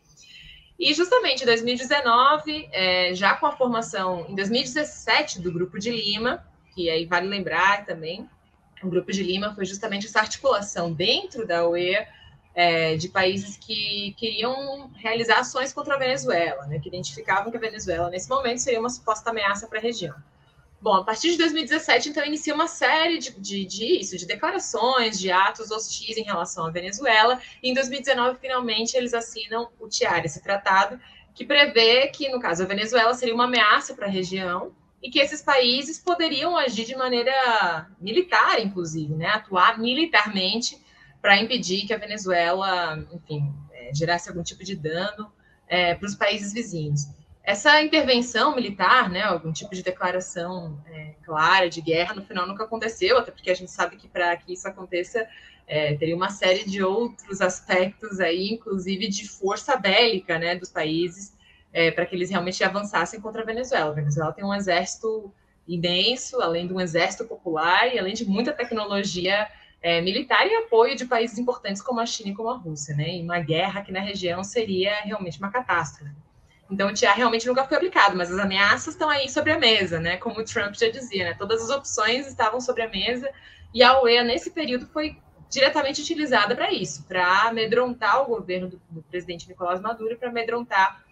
E justamente em 2019, é, já com a formação em 2017 do Grupo de Lima, que aí vale lembrar também, o Grupo de Lima foi justamente essa articulação dentro da OEA é, de países que queriam realizar ações contra a Venezuela, né, que identificavam que a Venezuela, nesse momento, seria uma suposta ameaça para a região. Bom, a partir de 2017, então, inicia uma série de, de, de, isso, de declarações, de atos hostis em relação à Venezuela. E em 2019, finalmente, eles assinam o TIAR, esse tratado, que prevê que, no caso, a Venezuela seria uma ameaça para a região e que esses países poderiam agir de maneira militar, inclusive, né? atuar militarmente para impedir que a Venezuela, enfim, é, gerasse algum tipo de dano é, para os países vizinhos. Essa intervenção militar, né, algum tipo de declaração é, clara de guerra, no final nunca aconteceu, até porque a gente sabe que para que isso aconteça é, teria uma série de outros aspectos aí, inclusive de força bélica, né, dos países, é, para que eles realmente avançassem contra a Venezuela. A Venezuela tem um exército imenso, além de um exército popular e além de muita tecnologia é, militar e apoio de países importantes como a China e como a Rússia, né? E uma guerra aqui na região seria realmente uma catástrofe. Então, o TIA realmente nunca foi aplicado, mas as ameaças estão aí sobre a mesa, né? Como o Trump já dizia, né? Todas as opções estavam sobre a mesa e a OEA, nesse período, foi diretamente utilizada para isso, para amedrontar o governo do, do presidente Nicolás Maduro para amedrontar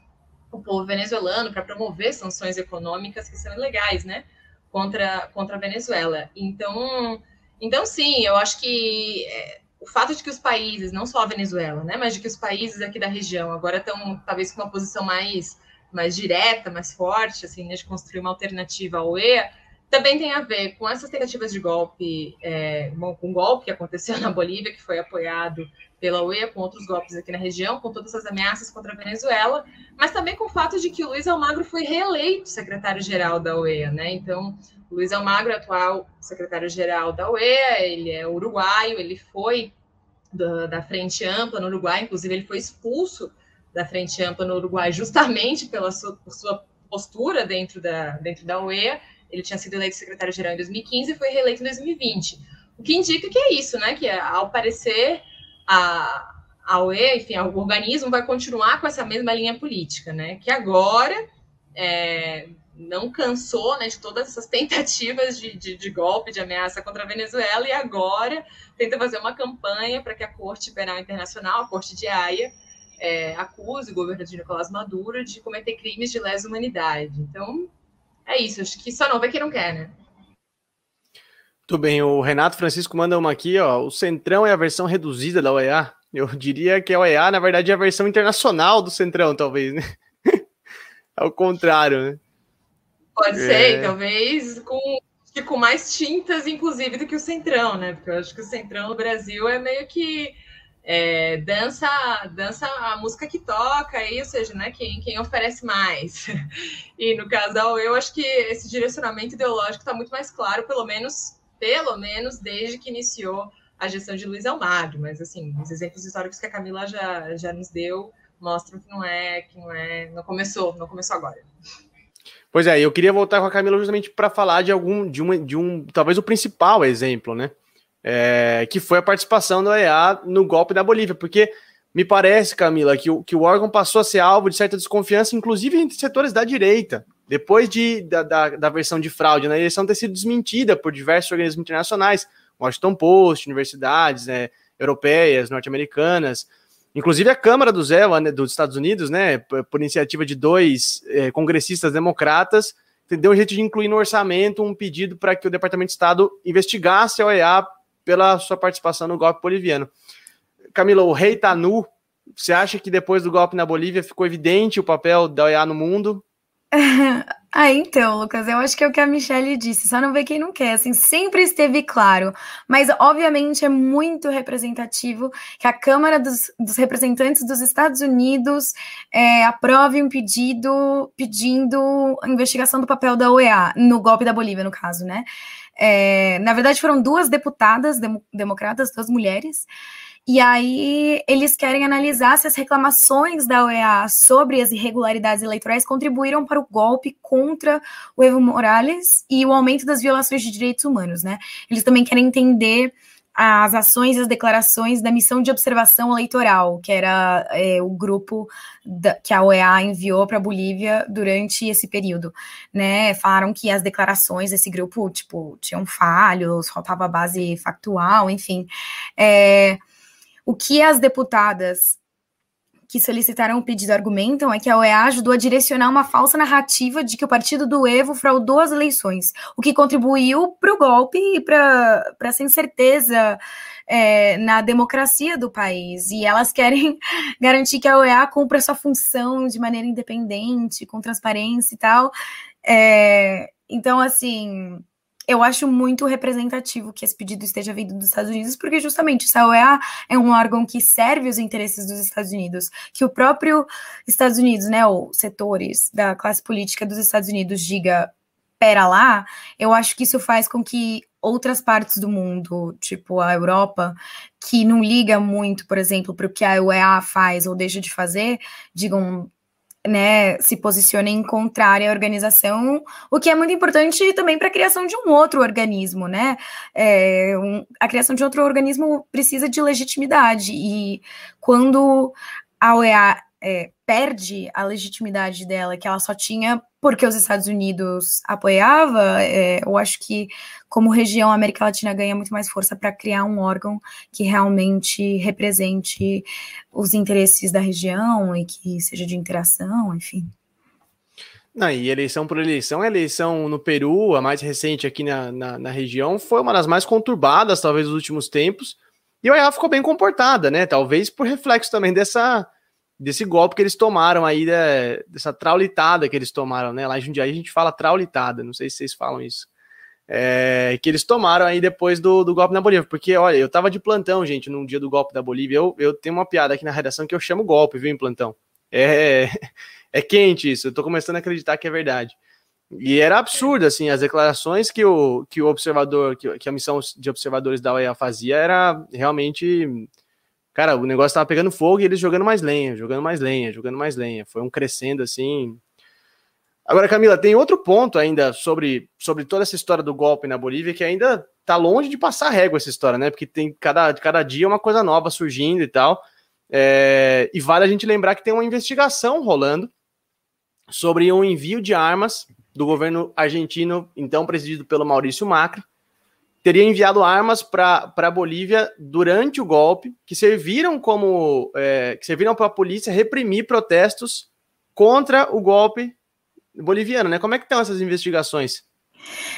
o povo venezuelano, para promover sanções econômicas que são ilegais, né? Contra, contra a Venezuela. Então, então, sim, eu acho que é, o fato de que os países, não só a Venezuela, né, mas de que os países aqui da região agora estão talvez com uma posição mais, mais direta, mais forte, assim, né, de construir uma alternativa ao OEA, também tem a ver com essas tentativas de golpe, é, com o golpe que aconteceu na Bolívia, que foi apoiado pela OEA, com outros golpes aqui na região, com todas essas ameaças contra a Venezuela, mas também com o fato de que o Luiz Almagro foi reeleito secretário-geral da OEA, né? Então, o Luiz Almagro, atual secretário-geral da UEFA, ele é uruguaio, ele foi da, da Frente Ampla no Uruguai, inclusive ele foi expulso da Frente Ampla no Uruguai justamente pela sua, por sua postura dentro da, dentro da UEA. Ele tinha sido eleito secretário-geral em 2015 e foi reeleito em 2020. O que indica que é isso, né? Que ao parecer a, a UE, enfim, o organismo vai continuar com essa mesma linha política, né? Que agora é, não cansou né, de todas essas tentativas de, de, de, golpe, de ameaça contra a Venezuela, e agora tenta fazer uma campanha para que a Corte Penal Internacional, a Corte de Haia, é, acuse o governo de Nicolás Maduro de cometer crimes de lesa humanidade. Então, é isso. Acho que só não vê quem não quer, né? Tudo bem, o Renato Francisco manda uma aqui, ó. O Centrão é a versão reduzida da OEA. Eu diria que a OEA, na verdade, é a versão internacional do Centrão, talvez, né? Ao contrário, né? Pode ser, é... talvez com, com mais tintas, inclusive, do que o Centrão, né? Porque eu acho que o Centrão no Brasil é meio que é, dança, dança a música que toca, aí, ou seja, né, quem, quem oferece mais. E no casal, eu acho que esse direcionamento ideológico está muito mais claro, pelo menos pelo menos desde que iniciou a gestão de Luiz Almagro, mas assim, os exemplos históricos que a Camila já, já nos deu mostram que não é, que não é, não começou, não começou agora. Pois é, eu queria voltar com a Camila justamente para falar de algum, de, uma, de um, talvez o principal exemplo, né? É, que foi a participação da EA no golpe da Bolívia, porque me parece, Camila, que o, que o órgão passou a ser alvo de certa desconfiança, inclusive entre setores da direita. Depois de, da, da, da, versão de fraude na eleição ter sido desmentida por diversos organismos internacionais, Washington Post, universidades né, europeias, norte-americanas, inclusive a Câmara do Zé, né, dos Estados Unidos, né, por iniciativa de dois é, congressistas democratas, deu um jeito de incluir no orçamento um pedido para que o Departamento de Estado investigasse a OEA pela sua participação no golpe boliviano. Camila, o rei tá nu. Você acha que depois do golpe na Bolívia ficou evidente o papel da OEA no mundo? Ah, então, Lucas, eu acho que é o que a Michelle disse, só não vê quem não quer, assim, sempre esteve claro, mas obviamente é muito representativo que a Câmara dos, dos Representantes dos Estados Unidos é, aprove um pedido pedindo a investigação do papel da OEA, no golpe da Bolívia, no caso, né? É, na verdade, foram duas deputadas dem democratas, duas mulheres, e aí eles querem analisar se as reclamações da OEA sobre as irregularidades eleitorais contribuíram para o golpe contra o Evo Morales e o aumento das violações de direitos humanos, né? Eles também querem entender as ações e as declarações da missão de observação eleitoral, que era é, o grupo da, que a OEA enviou para a Bolívia durante esse período, né? Falaram que as declarações desse grupo, tipo, tinham falhos, faltava base factual, enfim. É, o que as deputadas que solicitaram o pedido argumentam é que a OEA ajudou a direcionar uma falsa narrativa de que o partido do Evo fraudou as eleições, o que contribuiu para o golpe e para essa incerteza é, na democracia do país. E elas querem garantir que a OEA cumpra sua função de maneira independente, com transparência e tal. É, então, assim, eu acho muito representativo que esse pedido esteja vindo dos Estados Unidos, porque justamente a OEA é um órgão que serve os interesses dos Estados Unidos, que o próprio Estados Unidos, né, ou setores da classe política dos Estados Unidos diga pera lá, eu acho que isso faz com que outras partes do mundo, tipo a Europa, que não liga muito, por exemplo, para o que a UEA faz ou deixa de fazer, digam né, se posicionem contrária à organização, o que é muito importante também para a criação de um outro organismo, né? É, um, a criação de outro organismo precisa de legitimidade, e quando a OEA é, perde a legitimidade dela, que ela só tinha porque os Estados Unidos apoiava, é, eu acho que como região a América Latina ganha muito mais força para criar um órgão que realmente represente os interesses da região e que seja de interação, enfim. Não, e eleição por eleição, a eleição no Peru, a mais recente aqui na, na, na região, foi uma das mais conturbadas, talvez, dos últimos tempos. E o EA ficou bem comportada, né? Talvez por reflexo também dessa, desse golpe que eles tomaram aí, né, dessa traulitada que eles tomaram, né? Lá em Jundiaí a gente fala traulitada, não sei se vocês falam isso. É, que eles tomaram aí depois do, do golpe na Bolívia, porque olha, eu tava de plantão, gente, num dia do golpe da Bolívia. Eu, eu tenho uma piada aqui na redação que eu chamo golpe, viu, em plantão. É, é quente isso, eu tô começando a acreditar que é verdade. E era absurdo, assim, as declarações que o, que o observador, que, que a missão de observadores da OEA fazia era realmente cara, o negócio tava pegando fogo e eles jogando mais lenha, jogando mais lenha, jogando mais lenha. Foi um crescendo assim. Agora, Camila, tem outro ponto ainda sobre, sobre toda essa história do golpe na Bolívia que ainda tá longe de passar régua essa história, né? Porque tem cada, cada dia uma coisa nova surgindo e tal. É, e vale a gente lembrar que tem uma investigação rolando sobre um envio de armas do governo argentino, então presidido pelo Maurício Macri, teria enviado armas para a Bolívia durante o golpe, que serviram como é, que serviram para a polícia reprimir protestos contra o golpe boliviano, né? Como é que estão essas investigações?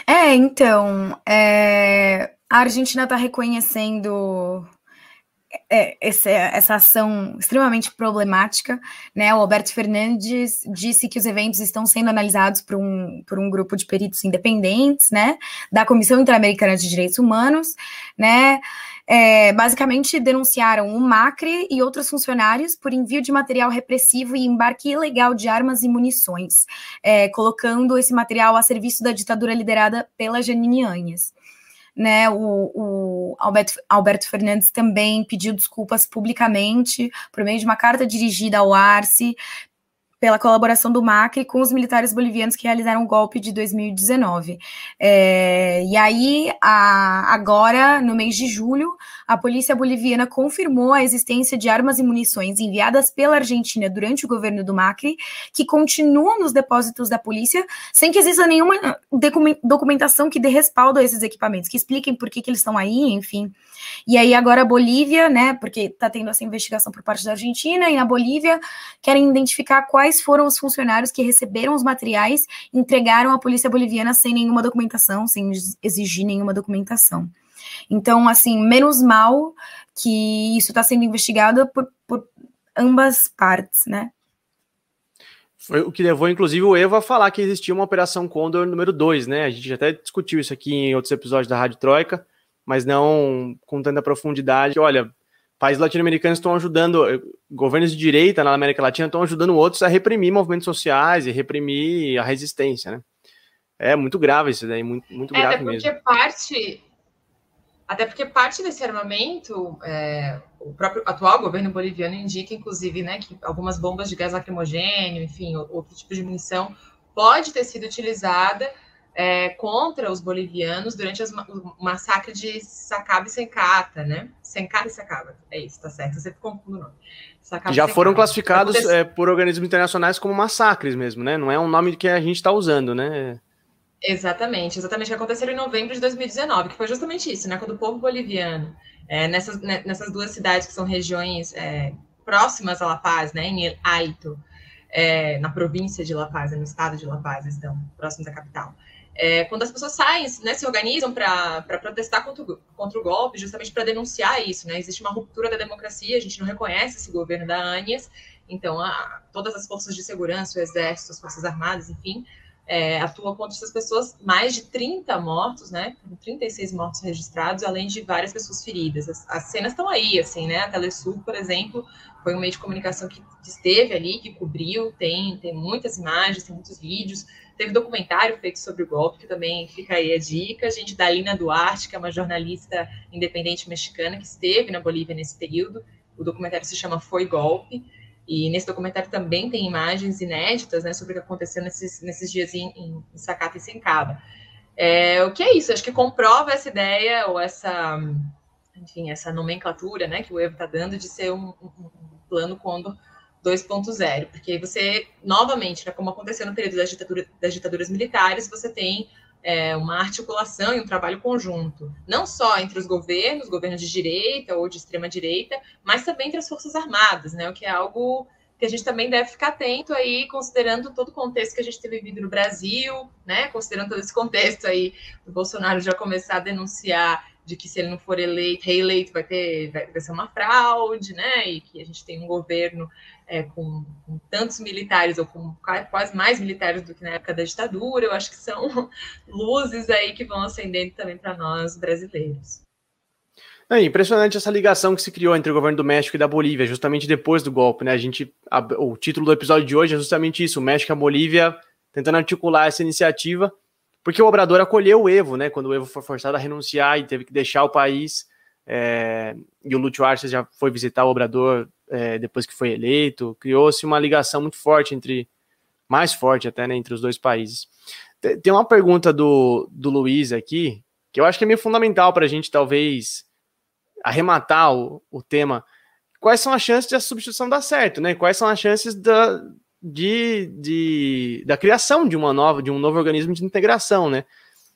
É, então, é, a Argentina está reconhecendo essa, essa ação extremamente problemática, né? O Alberto Fernandes disse que os eventos estão sendo analisados por um, por um grupo de peritos independentes, né? Da Comissão Interamericana de Direitos Humanos, né? É, basicamente denunciaram o Macri e outros funcionários por envio de material repressivo e embarque ilegal de armas e munições, é, colocando esse material a serviço da ditadura liderada pela Janine Anhes né? O, o Alberto, Alberto Fernandes também pediu desculpas publicamente por meio de uma carta dirigida ao Arce pela colaboração do Macri com os militares bolivianos que realizaram o golpe de 2019. É, e aí, a, agora, no mês de julho, a polícia boliviana confirmou a existência de armas e munições enviadas pela Argentina durante o governo do Macri, que continuam nos depósitos da polícia, sem que exista nenhuma documentação que dê respaldo a esses equipamentos, que expliquem por que, que eles estão aí, enfim. E aí, agora a Bolívia, né, porque está tendo essa investigação por parte da Argentina, e na Bolívia querem identificar quais foram os funcionários que receberam os materiais entregaram à polícia boliviana sem nenhuma documentação, sem exigir nenhuma documentação. Então, assim, menos mal que isso está sendo investigado por, por ambas partes, né? Foi o que levou, inclusive, o Evo a falar que existia uma Operação Condor número 2, né? A gente até discutiu isso aqui em outros episódios da Rádio Troika, mas não com tanta profundidade. Olha, países latino-americanos estão ajudando, eh, governos de direita na América Latina estão ajudando outros a reprimir movimentos sociais e reprimir a resistência, né? É muito grave isso daí, muito, muito é, grave até porque mesmo. Parte, até porque parte desse armamento, é, o próprio atual governo boliviano indica, inclusive, né, que algumas bombas de gás lacrimogênio, enfim, outro tipo de munição pode ter sido utilizada é, contra os bolivianos durante as, o massacre de Sacaba e Sencata, né? Sencata e Sacaba, é isso, tá certo, você confunde o nome. Sacaba Já foram classificados é, por organismos internacionais como massacres mesmo, né? Não é um nome que a gente está usando, né? Exatamente, exatamente, que aconteceu em novembro de 2019, que foi justamente isso, né? Quando o povo boliviano, é, nessas, né, nessas duas cidades que são regiões é, próximas a La Paz, né? Em Aito, é, na província de La Paz, no estado de La Paz, estão próximos da capital. É, quando as pessoas saem, né, se organizam para protestar contra o, contra o golpe, justamente para denunciar isso, né? Existe uma ruptura da democracia, a gente não reconhece esse governo da ANIAS, então a, todas as forças de segurança, o exército, as forças armadas, enfim, é, atuam contra essas pessoas, mais de 30 mortos, né? 36 mortos registrados, além de várias pessoas feridas. As, as cenas estão aí, assim, né? A Telesul, por exemplo, foi um meio de comunicação que esteve ali, que cobriu, tem, tem muitas imagens, tem muitos vídeos, Teve documentário feito sobre o golpe, que também fica aí a dica. A gente da Lina Duarte, que é uma jornalista independente mexicana que esteve na Bolívia nesse período. O documentário se chama Foi Golpe. E nesse documentário também tem imagens inéditas né, sobre o que aconteceu nesses, nesses dias em, em, Sacata e Sencaba. É, o que é isso? Acho que comprova essa ideia ou essa, enfim, essa nomenclatura né, que o Evo está dando de ser um, um, plano quando 2.0, porque você, novamente, né, como aconteceu no período das, ditadura, das ditaduras militares, você tem é, uma articulação e um trabalho conjunto, não só entre os governos, governos de direita ou de extrema direita, mas também entre as forças armadas, né, o que é algo que a gente também deve ficar atento aí, considerando todo o contexto que a gente tem vivido no Brasil, né, considerando todo esse contexto aí, o Bolsonaro já começar a denunciar de que se ele não for eleito, reeleito, vai ter vai ser uma fraude, né? E que a gente tem um governo é, com, com, tantos militares, ou com quase mais militares do que na época da ditadura, eu acho que são luzes aí que vão acendendo também para nós brasileiros. É impressionante essa ligação que se criou entre o governo do México e da Bolívia, justamente depois do golpe, né? A gente, a, o título do episódio de hoje é justamente isso: o México e a Bolívia tentando articular essa iniciativa porque o Obrador acolheu o Evo, né? Quando o Evo foi forçado a renunciar e teve que deixar o país. É, e o Lúcio Arces já foi visitar o Obrador é, depois que foi eleito. Criou-se uma ligação muito forte entre. Mais forte até, né? Entre os dois países. Tem uma pergunta do, do Luiz aqui, que eu acho que é meio fundamental para a gente, talvez, arrematar o, o tema. Quais são as chances de a substituição dar certo, né? Quais são as chances da, de, de, da criação de uma nova, de um novo organismo de integração, né?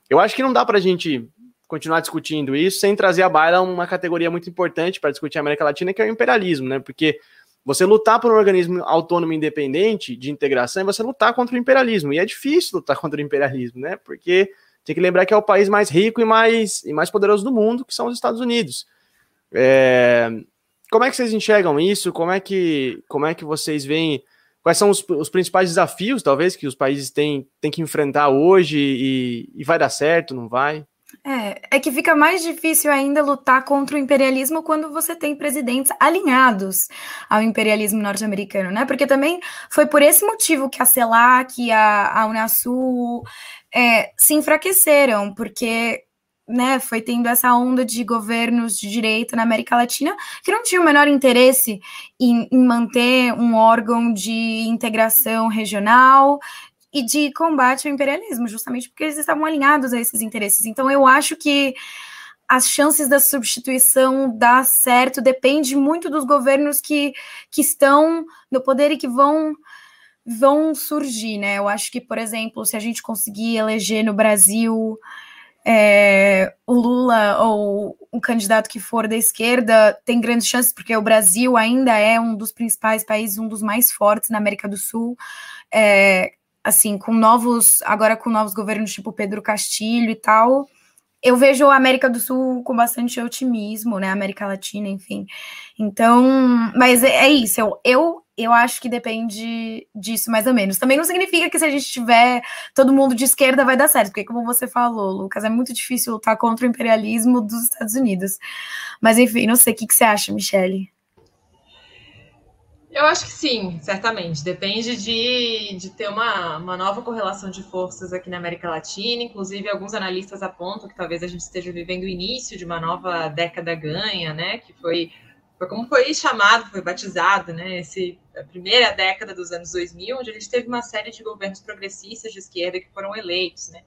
Eu acho que não dá para a gente continuar discutindo isso sem trazer a baila uma categoria muito importante para discutir a América Latina, que é o imperialismo, né? Porque você lutar por um organismo autônomo independente de integração é você lutar contra o imperialismo. E é difícil lutar contra o imperialismo, né? Porque tem que lembrar que é o país mais rico e mais, e mais poderoso do mundo, que são os Estados Unidos. É... Como é que vocês enxergam isso? Como é que, como é que vocês veem? Quais são os, os principais desafios, talvez, que os países têm, têm que enfrentar hoje e, e vai dar certo, não vai? É, é que fica mais difícil ainda lutar contra o imperialismo quando você tem presidentes alinhados ao imperialismo norte-americano, né? Porque também foi por esse motivo que a CELAC a, a Unasul é, se enfraqueceram, porque né, foi tendo essa onda de governos de direita na América Latina que não tinha o menor interesse em, em manter um órgão de integração regional e de combate ao imperialismo, justamente porque eles estavam alinhados a esses interesses. Então, eu acho que as chances da substituição dar certo depende muito dos governos que, que estão no poder e que vão vão surgir, né? Eu acho que, por exemplo, se a gente conseguir eleger no Brasil é, o Lula ou o candidato que for da esquerda, tem grandes chances, porque o Brasil ainda é um dos principais países, um dos mais fortes na América do Sul. É, assim, com novos, agora com novos governos tipo Pedro Castilho e tal, eu vejo a América do Sul com bastante otimismo, né? América Latina, enfim. Então, mas é, é isso. Eu, eu, eu acho que depende disso, mais ou menos. Também não significa que se a gente tiver todo mundo de esquerda vai dar certo, porque, como você falou, Lucas, é muito difícil lutar contra o imperialismo dos Estados Unidos. Mas, enfim, não sei o que, que você acha, Michele. Eu acho que sim, certamente. Depende de, de ter uma, uma nova correlação de forças aqui na América Latina. Inclusive, alguns analistas apontam que talvez a gente esteja vivendo o início de uma nova década ganha, né? Que foi, foi como foi chamado, foi batizado, né? Esse, a primeira década dos anos 2000, onde a gente teve uma série de governos progressistas de esquerda que foram eleitos, né?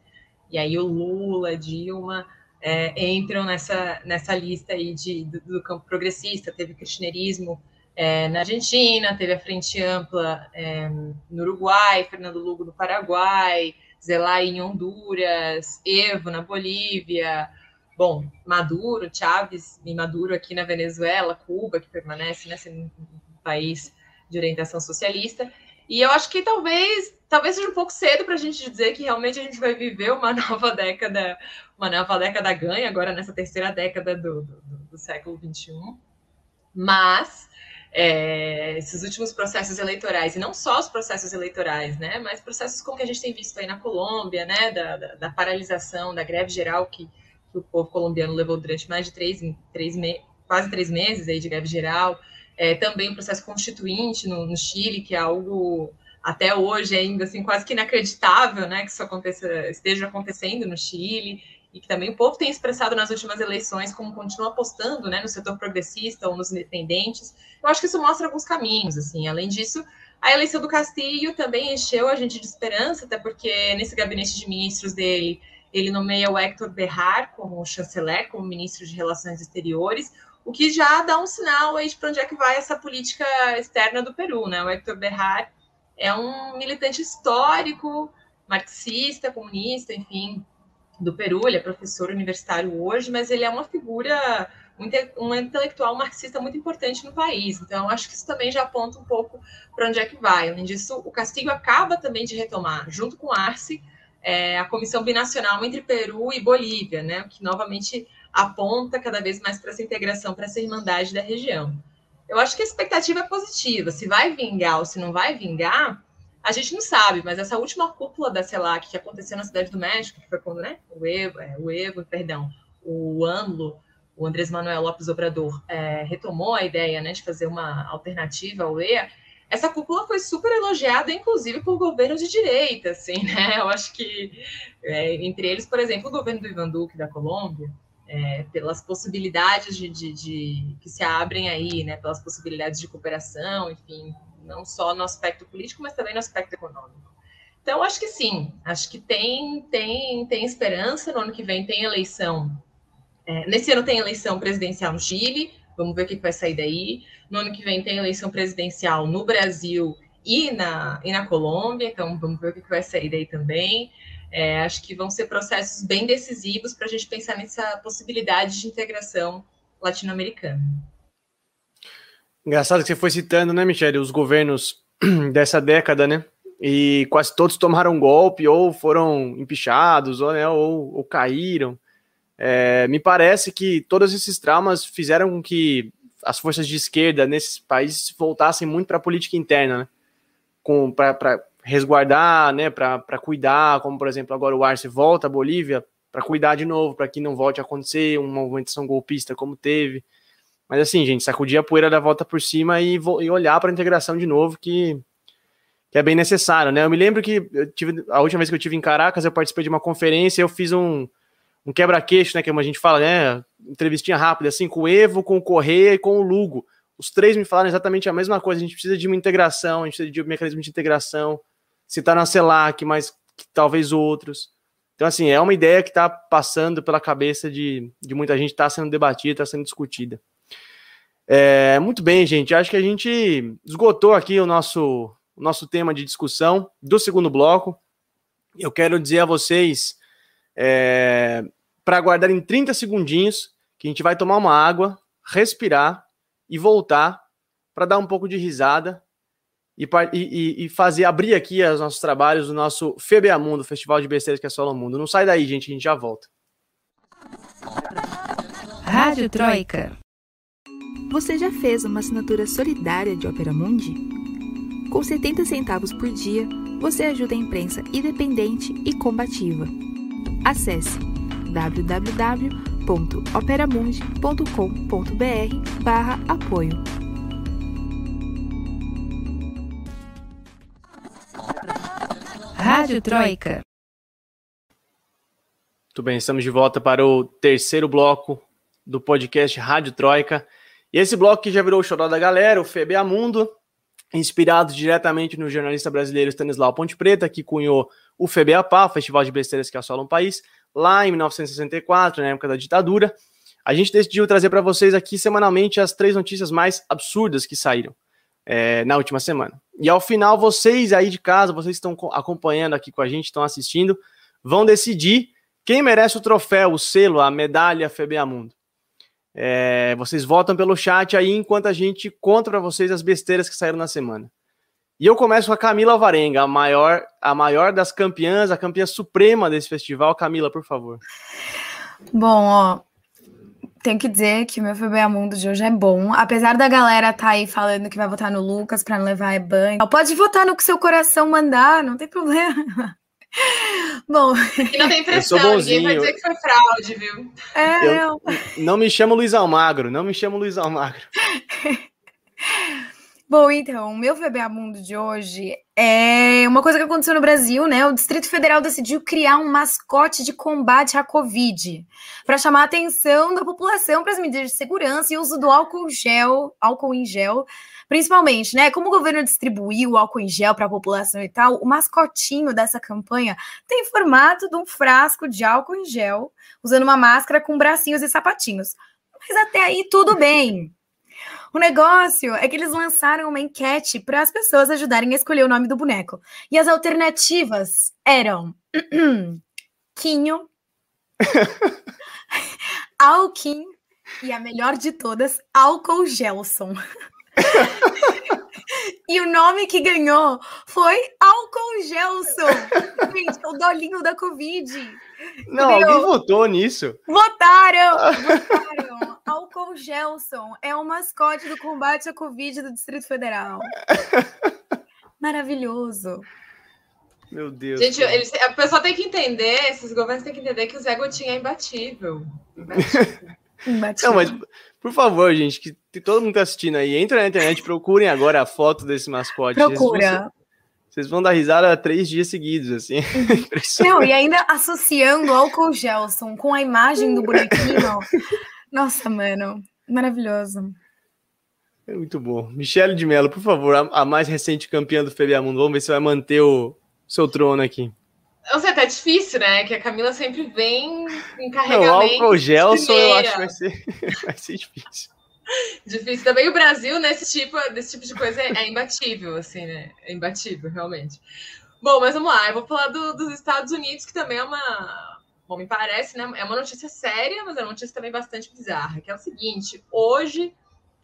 E aí o Lula, Dilma, é, entram nessa, nessa lista aí de, do, do campo progressista. Teve o kirchnerismo é, na Argentina, teve a Frente Ampla é, no Uruguai, Fernando Lugo no Paraguai, Zelay em Honduras, Evo na Bolívia, bom, Maduro, Chávez e Maduro aqui na Venezuela, Cuba, que permanece né, sendo um país de orientação socialista. E eu acho que talvez, talvez seja um pouco cedo para a gente dizer que realmente a gente vai viver uma nova década, uma nova década ganha agora nessa terceira década do, do, do século XXI. Mas é, esses últimos processos eleitorais, e não só os processos eleitorais, né, mas processos como que a gente tem visto aí na Colômbia, né, da, da, da paralisação, da greve geral que, que, o povo colombiano levou durante mais de três, três me, quase três meses aí de greve geral, é, também o processo constituinte no, no, Chile, que é algo até hoje ainda assim quase que inacreditável, né, que isso aconteça, esteja acontecendo no Chile e que também o povo tem expressado nas últimas eleições como continua apostando né, no setor progressista ou nos independentes. Eu acho que isso mostra alguns caminhos. assim. Além disso, a eleição do Castilho também encheu a gente de esperança, até porque nesse gabinete de ministros dele, ele nomeia o Héctor Berrar como chanceler, como ministro de Relações Exteriores, o que já dá um sinal aí de para onde é que vai essa política externa do Peru. Né? O Héctor Berrar é um militante histórico, marxista, comunista, enfim, do Peru, ele é professor universitário hoje, mas ele é uma figura, um intelectual marxista muito importante no país. Então, acho que isso também já aponta um pouco para onde é que vai. Além disso, o Castilho acaba também de retomar, junto com Arce, é, a comissão binacional entre Peru e Bolívia, né, que novamente aponta cada vez mais para essa integração, para essa irmandade da região. Eu acho que a expectativa é positiva. Se vai vingar ou se não vai vingar, a gente não sabe, mas essa última cúpula da CELAC que aconteceu na Cidade do México, que foi quando né, o Evo, é, o Evo, perdão, o AMLO, o Andrés Manuel Lopes Obrador, é, retomou a ideia né, de fazer uma alternativa ao EA, essa cúpula foi super elogiada, inclusive por governos de direita, assim, né? Eu acho que é, entre eles, por exemplo, o governo do Ivan Duque da Colômbia, é, pelas possibilidades de, de, de, que se abrem aí, né? Pelas possibilidades de cooperação, enfim, não só no aspecto político, mas também no aspecto econômico. Então, acho que sim, acho que tem, tem, tem esperança. No ano que vem tem eleição. É, nesse ano tem eleição presidencial no Chile, vamos ver o que vai sair daí. No ano que vem tem eleição presidencial no Brasil e na, e na Colômbia, então vamos ver o que vai sair daí também. É, acho que vão ser processos bem decisivos para a gente pensar nessa possibilidade de integração latino-americana. Engraçado que você foi citando, né, Michele, os governos dessa década, né? E quase todos tomaram golpe, ou foram empichados, ou, né, ou, ou caíram. É, me parece que todos esses traumas fizeram com que as forças de esquerda nesses países voltassem muito para a política interna, né? Para resguardar, né? Para cuidar, como por exemplo agora o Arce volta à Bolívia para cuidar de novo, para que não volte a acontecer uma movimentação golpista como teve. Mas assim, gente, sacudir a poeira da volta por cima e, e olhar para a integração de novo, que, que é bem necessário, né? Eu me lembro que eu tive, a última vez que eu tive em Caracas, eu participei de uma conferência, eu fiz um, um quebra-queixo, né? Que a gente fala, né? Entrevistinha rápida, assim, com o Evo, com o Correia e com o Lugo. Os três me falaram exatamente a mesma coisa. A gente precisa de uma integração, a gente precisa de um mecanismo de integração. Se tá na CELAC, mas talvez outros. Então, assim, é uma ideia que está passando pela cabeça de, de muita gente, está sendo debatida, está sendo discutida. É, muito bem, gente. Acho que a gente esgotou aqui o nosso, o nosso tema de discussão do segundo bloco. Eu quero dizer a vocês é, para aguardar em 30 segundinhos que a gente vai tomar uma água, respirar e voltar para dar um pouco de risada e, e, e, fazer abrir aqui os nossos trabalhos do nosso FBA Mundo, Festival de Besteiras que é só no mundo. Não sai daí, gente, a gente já volta. Rádio Troika. Você já fez uma assinatura solidária de Opera Mundi? Com 70 centavos por dia, você ajuda a imprensa independente e combativa. Acesse www.operamundi.com.br/apoio. Rádio Troika. Muito bem, estamos de volta para o terceiro bloco do podcast Rádio Troika. E esse bloco que já virou o xodó da galera, o FBA Mundo, inspirado diretamente no jornalista brasileiro Stanislau Ponte Preta, que cunhou o FBAPA, o Festival de Besteiras que assola um país, lá em 1964, na época da ditadura. A gente decidiu trazer para vocês aqui semanalmente as três notícias mais absurdas que saíram é, na última semana. E ao final, vocês aí de casa, vocês estão acompanhando aqui com a gente, estão assistindo, vão decidir quem merece o troféu, o selo, a medalha FBA Mundo. É, vocês votam pelo chat aí enquanto a gente conta para vocês as besteiras que saíram na semana. E eu começo com a Camila Varenga, a maior, a maior das campeãs, a campeã suprema desse festival. Camila, por favor. Bom, ó, tenho que dizer que o meu FBA Mundo de hoje é bom. Apesar da galera tá aí falando que vai votar no Lucas para não levar banho. Pode votar no que seu coração mandar, não tem problema. Bom. E não tem pressão, ninguém vai dizer que foi fraude, viu? É, eu, não me chamo Luiz Almagro, não me chamo Luiz Almagro. Bom, então, o meu VBA Mundo de hoje é uma coisa que aconteceu no Brasil, né? O Distrito Federal decidiu criar um mascote de combate à Covid para chamar a atenção da população para as medidas de segurança e uso do álcool gel, álcool em gel, principalmente, né? Como o governo distribuiu o álcool em gel para a população e tal, o mascotinho dessa campanha tem formato de um frasco de álcool em gel, usando uma máscara com bracinhos e sapatinhos. Mas até aí tudo bem. O negócio é que eles lançaram uma enquete para as pessoas ajudarem a escolher o nome do boneco. E as alternativas eram Quinho, Alquim e a melhor de todas, Álcool Gelson. e o nome que ganhou foi Álcool Gelson. Gente, o dolinho da Covid. Não, ganhou. alguém votou nisso. Votaram! Votaram. Álcool Gelson é o mascote do combate à Covid do Distrito Federal. Maravilhoso. Meu Deus. Gente, eles, a pessoa tem que entender, esses governos têm que entender que o Zé Gotinha é imbatível. Imbatível. Não, mas, por favor, gente, que todo mundo tá assistindo aí, entra na internet, procurem agora a foto desse mascote. Procura. Vocês vão dar risada três dias seguidos, assim. Não, e ainda associando álcool Gelson com a imagem do bonequinho. Nossa, mano, maravilhoso. É muito bom. Michele de Mello, por favor, a, a, mais recente campeã do FBA Mundo, vamos ver se vai manter o seu trono aqui. Não sei, tá difícil, né? Que a Camila sempre vem em carregamento. Não, o álcool Gelson eu acho que vai ser, vai ser difícil. Difícil. Também o Brasil, nesse tipo, desse tipo de coisa, é, é imbatível, assim, né? É imbatível, realmente. Bom, mas vamos lá, eu vou falar do, dos Estados Unidos, que também é uma. Bom, me parece, né? É uma notícia séria, mas é uma notícia também bastante bizarra, que é o seguinte: hoje,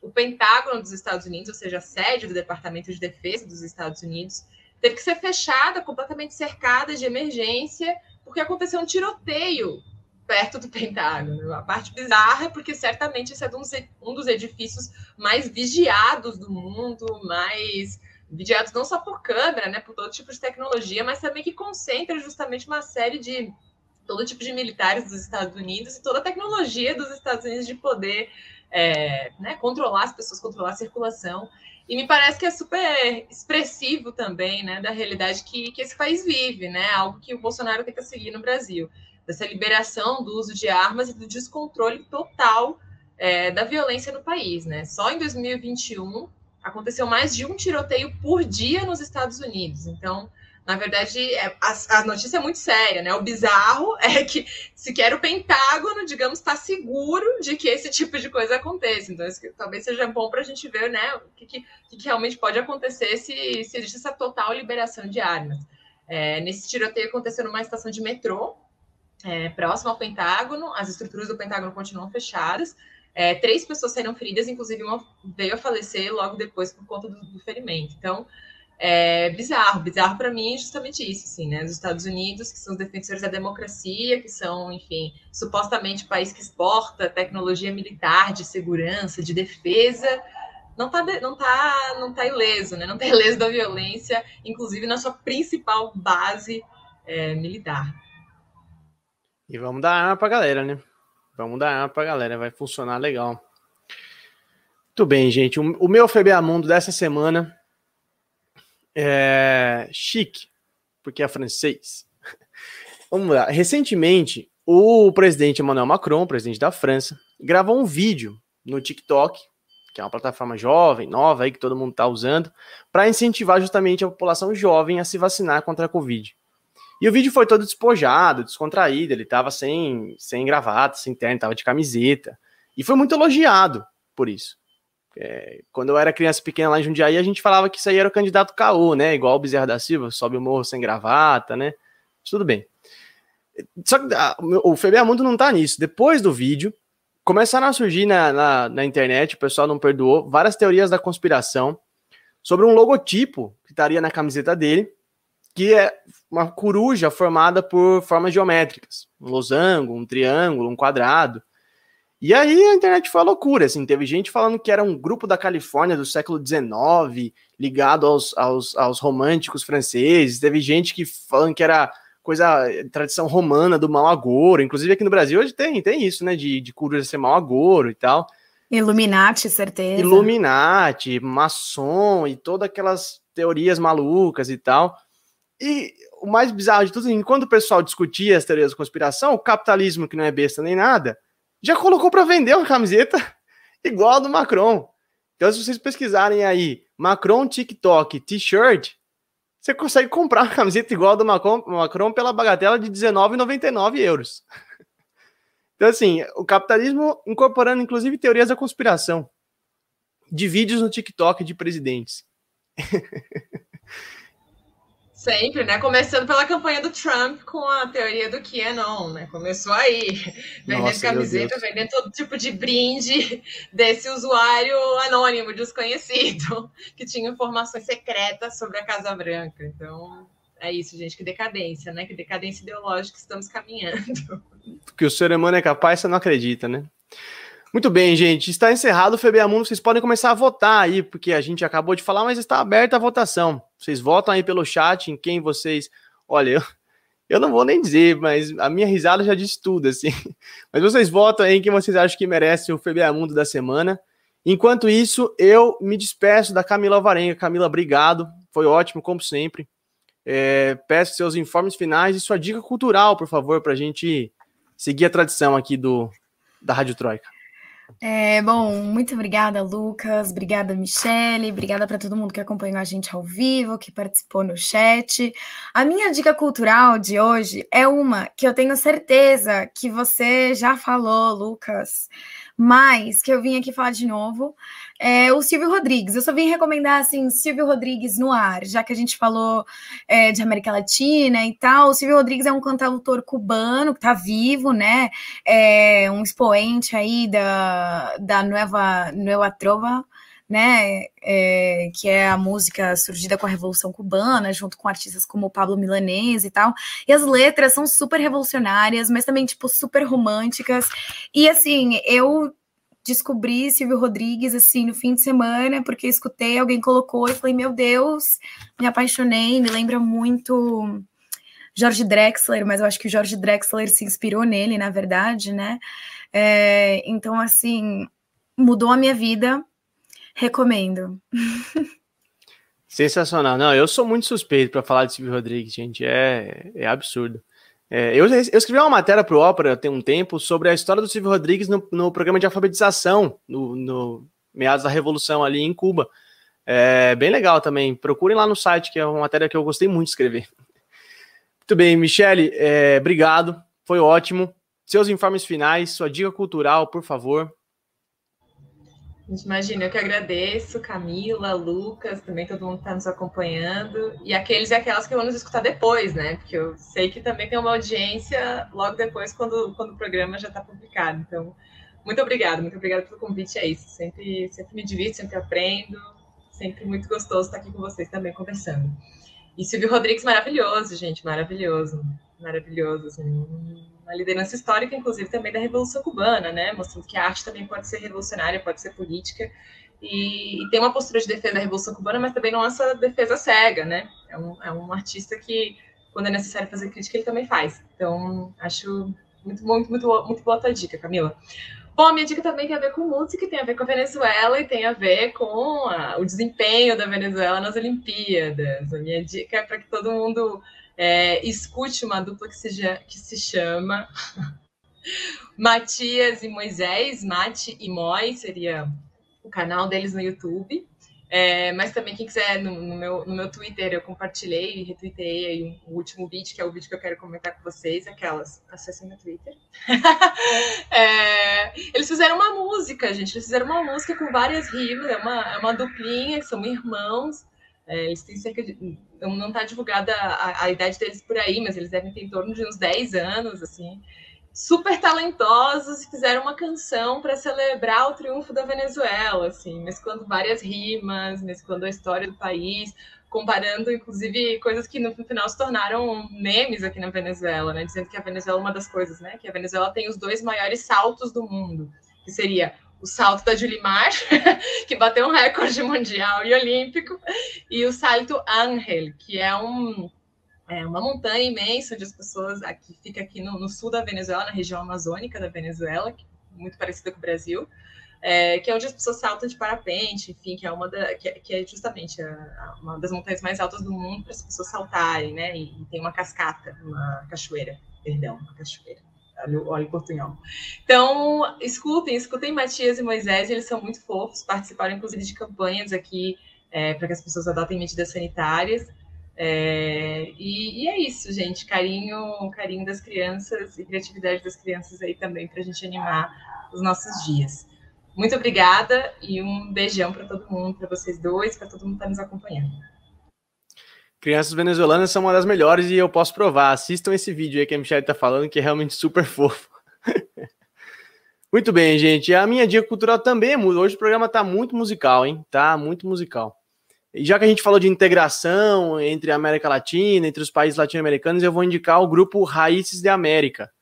o Pentágono dos Estados Unidos, ou seja, a sede do Departamento de Defesa dos Estados Unidos, teve que ser fechada, completamente cercada de emergência, porque aconteceu um tiroteio perto do Pentágono. A parte bizarra é porque certamente esse é um dos edifícios mais vigiados do mundo, mais vigiados não só por câmera, né, por todo tipo de tecnologia, mas também que concentra justamente uma série de todo tipo de militares dos Estados Unidos e toda a tecnologia dos Estados Unidos de poder é, né, controlar as pessoas, controlar a circulação. E me parece que é super expressivo também né, da realidade que, que esse país vive, né? Algo que o Bolsonaro tenta seguir no Brasil. Dessa liberação do uso de armas e do descontrole total é, da violência no país. Né? Só em 2021 aconteceu mais de um tiroteio por dia nos Estados Unidos. Então, na verdade, é, a, a, notícia é muito séria, né? O bizarro é que sequer o Pentágono, digamos, está seguro de que esse tipo de coisa aconteça. Então, isso talvez seja bom para a gente ver, né, o que, que, que, realmente pode acontecer se, se existe essa total liberação de armas. É, nesse tiroteio aconteceu numa estação de metrô, é, próximo ao Pentágono, as estruturas do Pentágono continuam fechadas. É, três pessoas saíram feridas, inclusive uma veio a falecer logo depois por conta do, do ferimento. Então, é bizarro. Bizarro para mim é justamente isso, assim, né? Os Estados Unidos, que são os defensores da democracia, que são, enfim, supostamente o país que exporta tecnologia militar, de segurança, de defesa, não tá, não tá, não tá ileso, né? Não tá ileso da violência, inclusive na sua principal base é, militar. E vamos dar arma pra galera, né? Vamos dar arma pra galera, vai funcionar legal. Muito bem, gente. O, o meu FBA Mundo dessa semana é, chique, porque é francês. Vamos lá. Recentemente, o presidente Emmanuel Macron, presidente da França, gravou um vídeo no TikTok, que é uma plataforma jovem, nova aí que todo mundo está usando, para incentivar justamente a população jovem a se vacinar contra a Covid. E o vídeo foi todo despojado, descontraído, ele estava sem, sem gravata, sem terno, estava de camiseta. E foi muito elogiado por isso. É, quando eu era criança pequena lá em Jundiaí, a gente falava que isso aí era o candidato caô, né? Igual o Bezerra da Silva, sobe o morro sem gravata, né? Mas tudo bem. Só que a, o FBA Mundo não tá nisso. Depois do vídeo, começaram a surgir na, na, na, internet, o pessoal não perdoou, várias teorias da conspiração sobre um logotipo que estaria na camiseta dele, que é uma coruja formada por formas geométricas. Um losango, um triângulo, um quadrado. E aí a internet foi a loucura, assim, teve gente falando que era um grupo da Califórnia do século XIX, ligado aos, aos, aos românticos franceses, teve gente que falando que era coisa, tradição romana do mau agouro, inclusive aqui no Brasil hoje tem, tem isso, né, de, de coruja ser mau agouro e tal. Illuminati, certeza. Illuminati, maçom e todas aquelas teorias malucas e tal. E o mais bizarro de tudo, enquanto o pessoal discutia as teorias da conspiração, o capitalismo, que não é besta nem nada, já colocou para vender uma camiseta igual a do Macron. Então, se vocês pesquisarem aí Macron TikTok T-shirt, você consegue comprar uma camiseta igual a do Macron, Macron pela bagatela de R$19,99 euros. Então, assim, o capitalismo incorporando inclusive teorias da conspiração de vídeos no TikTok de presidentes. Sempre, né? Começando pela campanha do Trump com a teoria do QAnon, né? Começou aí, vendendo camiseta, vendendo todo tipo de brinde desse usuário anônimo, desconhecido, que tinha informações secretas sobre a Casa Branca. Então, é isso, gente, que decadência, né? Que decadência ideológica estamos caminhando. Que o ser humano é capaz, você não acredita, né? Muito bem, gente. Está encerrado o FBA Mundo. Vocês podem começar a votar aí, porque a gente acabou de falar, mas está aberta a votação. Vocês votam aí pelo chat em quem vocês. Olha, eu, não vou nem dizer, mas a minha risada já disse tudo, assim. Mas vocês votam aí em quem vocês acham que merece o FBA Mundo da semana. Enquanto isso, eu me despeço da Camila Alvarenga. Camila, obrigado. Foi ótimo, como sempre. É, peço seus informes finais e sua dica cultural, por favor, para a gente seguir a tradição aqui do da Rádio Troika. É, bom, muito obrigada, Lucas. Obrigada, Michele. Obrigada para todo mundo que acompanhou a gente ao vivo, que participou no chat. A minha dica cultural de hoje é uma que eu tenho certeza que você já falou, Lucas, mas que eu vim aqui falar de novo é o Silvio Rodrigues. Eu só vim recomendar assim, Silvio Rodrigues no ar, já que a gente falou é, de América Latina e tal. O Silvio Rodrigues é um cantautor cubano que está vivo, né? É um expoente aí da, da Nueva, Nueva Trova, né? É, que é a música surgida com a Revolução Cubana, junto com artistas como Pablo Milanese e tal. E as letras são super revolucionárias, mas também, tipo, super românticas. E assim, eu descobri Silvio Rodrigues assim no fim de semana, porque escutei, alguém colocou e falei, meu Deus, me apaixonei, me lembra muito Jorge Drexler, mas eu acho que o Jorge Drexler se inspirou nele, na verdade, né? É, então, assim, mudou a minha vida, recomendo. Sensacional. Não, eu sou muito suspeito para falar de Silvio Rodrigues, gente, é, é absurdo. É, eu, eu, escrevi uma matéria para o Ópera tem um tempo sobre a história do Silvio Rodrigues no, no programa de alfabetização, no, no, meados da Revolução ali em Cuba. É bem legal também. Procurem lá no site, que é uma matéria que eu gostei muito de escrever. Muito bem, Michele, é, obrigado. Foi ótimo. Seus informes finais, sua dica cultural, por favor. Imagina, eu que agradeço, Camila, Lucas, também todo mundo que está nos acompanhando, e aqueles e aquelas que vão nos escutar depois, né? Porque eu sei que também tem uma audiência logo depois, quando, quando o programa já está publicado. Então, muito obrigada, muito obrigada pelo convite, é isso. Sempre, sempre me divirto, sempre aprendo, sempre muito gostoso estar aqui com vocês também conversando. E Silvio Rodrigues, maravilhoso, gente, maravilhoso, maravilhoso, assim, uma liderança histórica, inclusive, também da Revolução Cubana, né? Mostrando que a arte também pode ser revolucionária, pode ser política, e, e tem uma postura de defesa da Revolução Cubana, mas também não essa defesa cega, né? É um, é um artista que, quando é necessário fazer crítica, ele também faz. Então, acho muito, muito, muito, muito boa a tua dica, Camila. Bom, a minha dica também tem a ver com música, tem a ver com a Venezuela e tem a ver com a, o desempenho da Venezuela nas Olimpíadas. A minha dica é para que todo mundo é, escute uma dupla que se, que se chama Matias e Moisés, Mate e Moi, seria o canal deles no YouTube. É, mas também, quem quiser, no, no, meu, no meu Twitter, eu compartilhei e retuitei aí um, o último vídeo, que é o vídeo que eu quero comentar com vocês, aquelas, acessem meu Twitter. é, eles fizeram uma música, gente, eles fizeram uma música com várias rimas, é uma, é uma duplinha, são irmãos, é, eles têm cerca de. Não está divulgada a, a, idade deles por aí, mas eles devem ter em torno de uns 10 anos, assim. Super talentosos fizeram uma canção para celebrar o triunfo da Venezuela, assim, mesclando várias rimas, mesclando a história do país, comparando, inclusive, coisas que no final se tornaram memes aqui na Venezuela, né? Dizendo que a Venezuela é uma das coisas, né? Que a Venezuela tem os dois maiores saltos do mundo, que seria o salto da Julimar, que bateu um recorde mundial e olímpico, e o salto Ángel, que é, um, é uma montanha imensa onde as pessoas aqui fica aqui no, no, sul da Venezuela, na região amazônica da Venezuela, muito parecida com o Brasil, é, que é onde as pessoas saltam de parapente, enfim, que é uma da, que, é, que é justamente a, a, uma das montanhas mais altas do mundo para as pessoas saltarem, né? E, e tem uma cascata, uma cachoeira, perdão, uma cachoeira olha o portunhol. Então, escutem, escutem Matias e Moisés, eles são muito fofos, participaram inclusive de campanhas aqui é, para que as pessoas adotem medidas sanitárias. É, e, e, é isso, gente. Carinho, carinho das crianças e criatividade das crianças aí também para a gente animar os nossos dias. Muito obrigada e um beijão para todo mundo, para vocês dois, para todo mundo que está nos acompanhando. Crianças venezuelanas são uma das melhores e eu posso provar. Assistam esse vídeo aí que a Michelle tá falando, que é realmente super fofo. muito bem, gente. A minha dica cultural também muda. Hoje o programa tá muito musical, hein? Tá muito musical. E já que a gente falou de integração entre a América Latina, entre os países latino-americanos, eu vou indicar o grupo Raízes de América,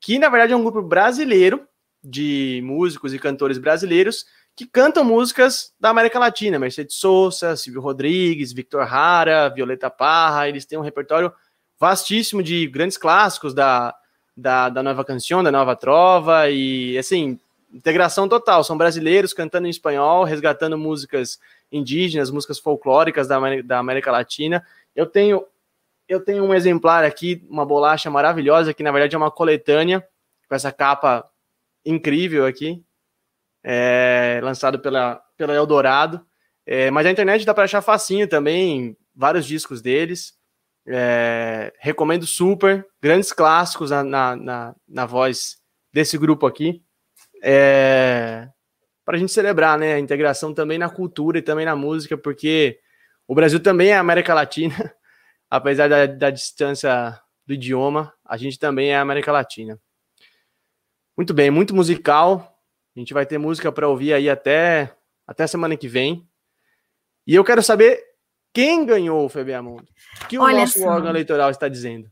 que na verdade é um grupo brasileiro de músicos e cantores brasileiros que cantam músicas da América Latina, Mercedes Sosa, Silvio Rodrigues, Victor Hara, Violeta Parra, eles têm um repertório vastíssimo de grandes clássicos da, da, da nova canção, da nova trova, e assim, integração total, são brasileiros cantando em espanhol, resgatando músicas indígenas, músicas folclóricas da, da América Latina. Eu tenho eu tenho um exemplar aqui, uma bolacha maravilhosa, que na verdade é uma coletânea, com essa capa incrível aqui, é, lançado pela, pela Eldorado. É, mas a internet dá para achar facinho também, vários discos deles. É, recomendo super, grandes clássicos na, na, na, na voz desse grupo aqui. É, para a gente celebrar né, a integração também na cultura e também na música, porque o Brasil também é América Latina, apesar da, da distância do idioma, a gente também é América Latina. Muito bem, muito musical. A gente vai ter música para ouvir aí até, até semana que vem. E eu quero saber quem ganhou o FBA O que o Olha nosso só. órgão eleitoral está dizendo?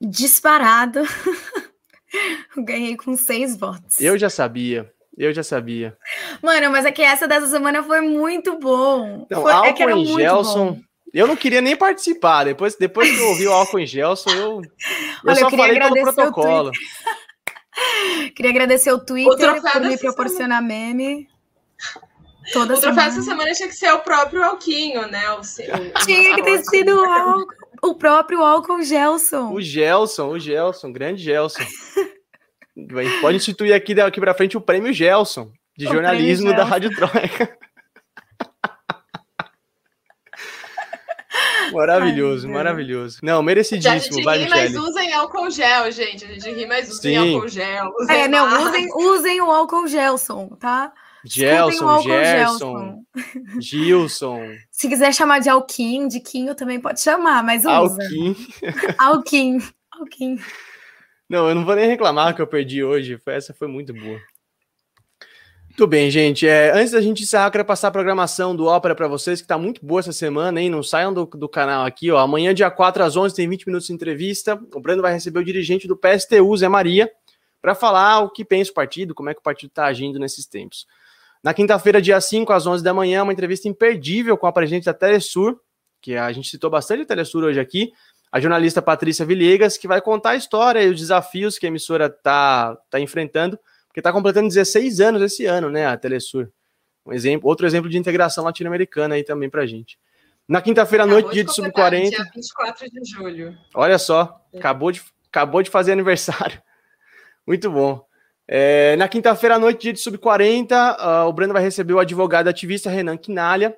Disparado. Ganhei com seis votos. Eu já sabia. Eu já sabia. Mano, mas é que essa dessa semana foi muito bom. Então, foi, Alcon é que era e Gelson. Eu não queria nem participar. Depois, depois que eu ouvi o Alcon e Gelson, eu, eu Olha, só eu falei pelo protocolo. Queria agradecer o Twitter por me proporcionar semana. meme. Toda o troféu dessa semana tinha que ser o próprio Alquinho, né? O, o, tinha que ter sido o, o próprio Alcon Gelson. O Gelson, o Gelson, grande Gelson. pode instituir aqui daqui para frente o prêmio Gelson, de o jornalismo da Rádio Troika. Maravilhoso, Ai, maravilhoso. Não, merecidíssimo. A gente ri, mas usem álcool gel, gente. A gente ri, mas usem Sim. álcool gel. Usem é, não, usem, usem o álcool Gelson, tá? Gelson, Gerson, Gilson. Se quiser chamar de Alquim, de Quinho também pode chamar, mas usa. Alquim. Alquim. Alquim. Não, eu não vou nem reclamar que eu perdi hoje. Essa foi muito boa. Muito bem, gente. É, antes da gente encerrar, eu quero passar a programação do Ópera para vocês, que está muito boa essa semana, hein? Não saiam do, do canal aqui, ó. Amanhã, dia 4 às 11, tem 20 minutos de entrevista. O Brando vai receber o dirigente do PSTU, Zé Maria, para falar o que pensa o partido, como é que o partido está agindo nesses tempos. Na quinta-feira, dia 5, às 11 da manhã, uma entrevista imperdível com a presidente da Telesur, que a gente citou bastante a Telesur hoje aqui, a jornalista Patrícia Villegas, que vai contar a história e os desafios que a emissora está tá enfrentando, porque está completando 16 anos esse ano, né, a Telesur. Um exemplo, outro exemplo de integração latino-americana aí também para a gente. Na quinta-feira à noite, dia de sub-40. Dia 24 de julho. Olha só, é. acabou de, acabou de fazer aniversário. Muito bom. É, na quinta-feira à noite, dia de sub-40, uh, ah, o Breno vai receber o advogado ativista Renan Quinalha.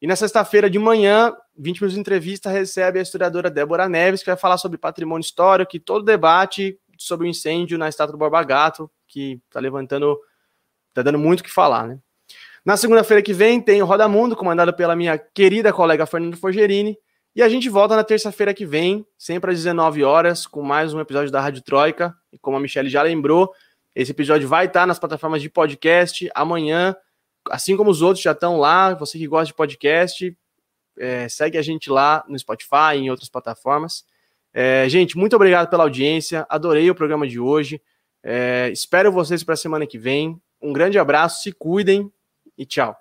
E na sexta-feira de manhã, 20 minutos de entrevista, recebe a historiadora Débora Neves, que vai falar sobre patrimônio histórico e todo o debate sobre o incêndio na estátua do Borba Gato, que está levantando, está dando muito o que falar, né? Na segunda-feira que vem tem o Roda Mundo, comandado pela minha querida colega Fernanda Forgerini. E a gente volta na terça-feira que vem, sempre às 19 horas, com mais um episódio da Rádio Troika. E como a Michelle já lembrou, esse episódio vai estar nas plataformas de podcast amanhã, assim como os outros já estão lá. Você que gosta de podcast, é, segue a gente lá no Spotify e em outras plataformas. É, gente, muito obrigado pela audiência. Adorei o programa de hoje. É, espero vocês para a semana que vem. Um grande abraço, se cuidem e tchau.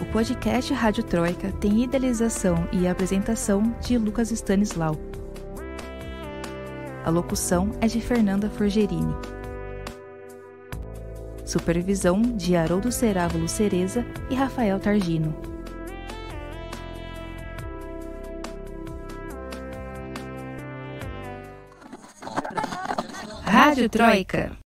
O podcast Rádio Troika tem idealização e apresentação de Lucas Stanislau. A locução é de Fernanda Forgerini. Supervisão de Haroldo Cerávulo Cereza e Rafael Targino. Rádio Troika.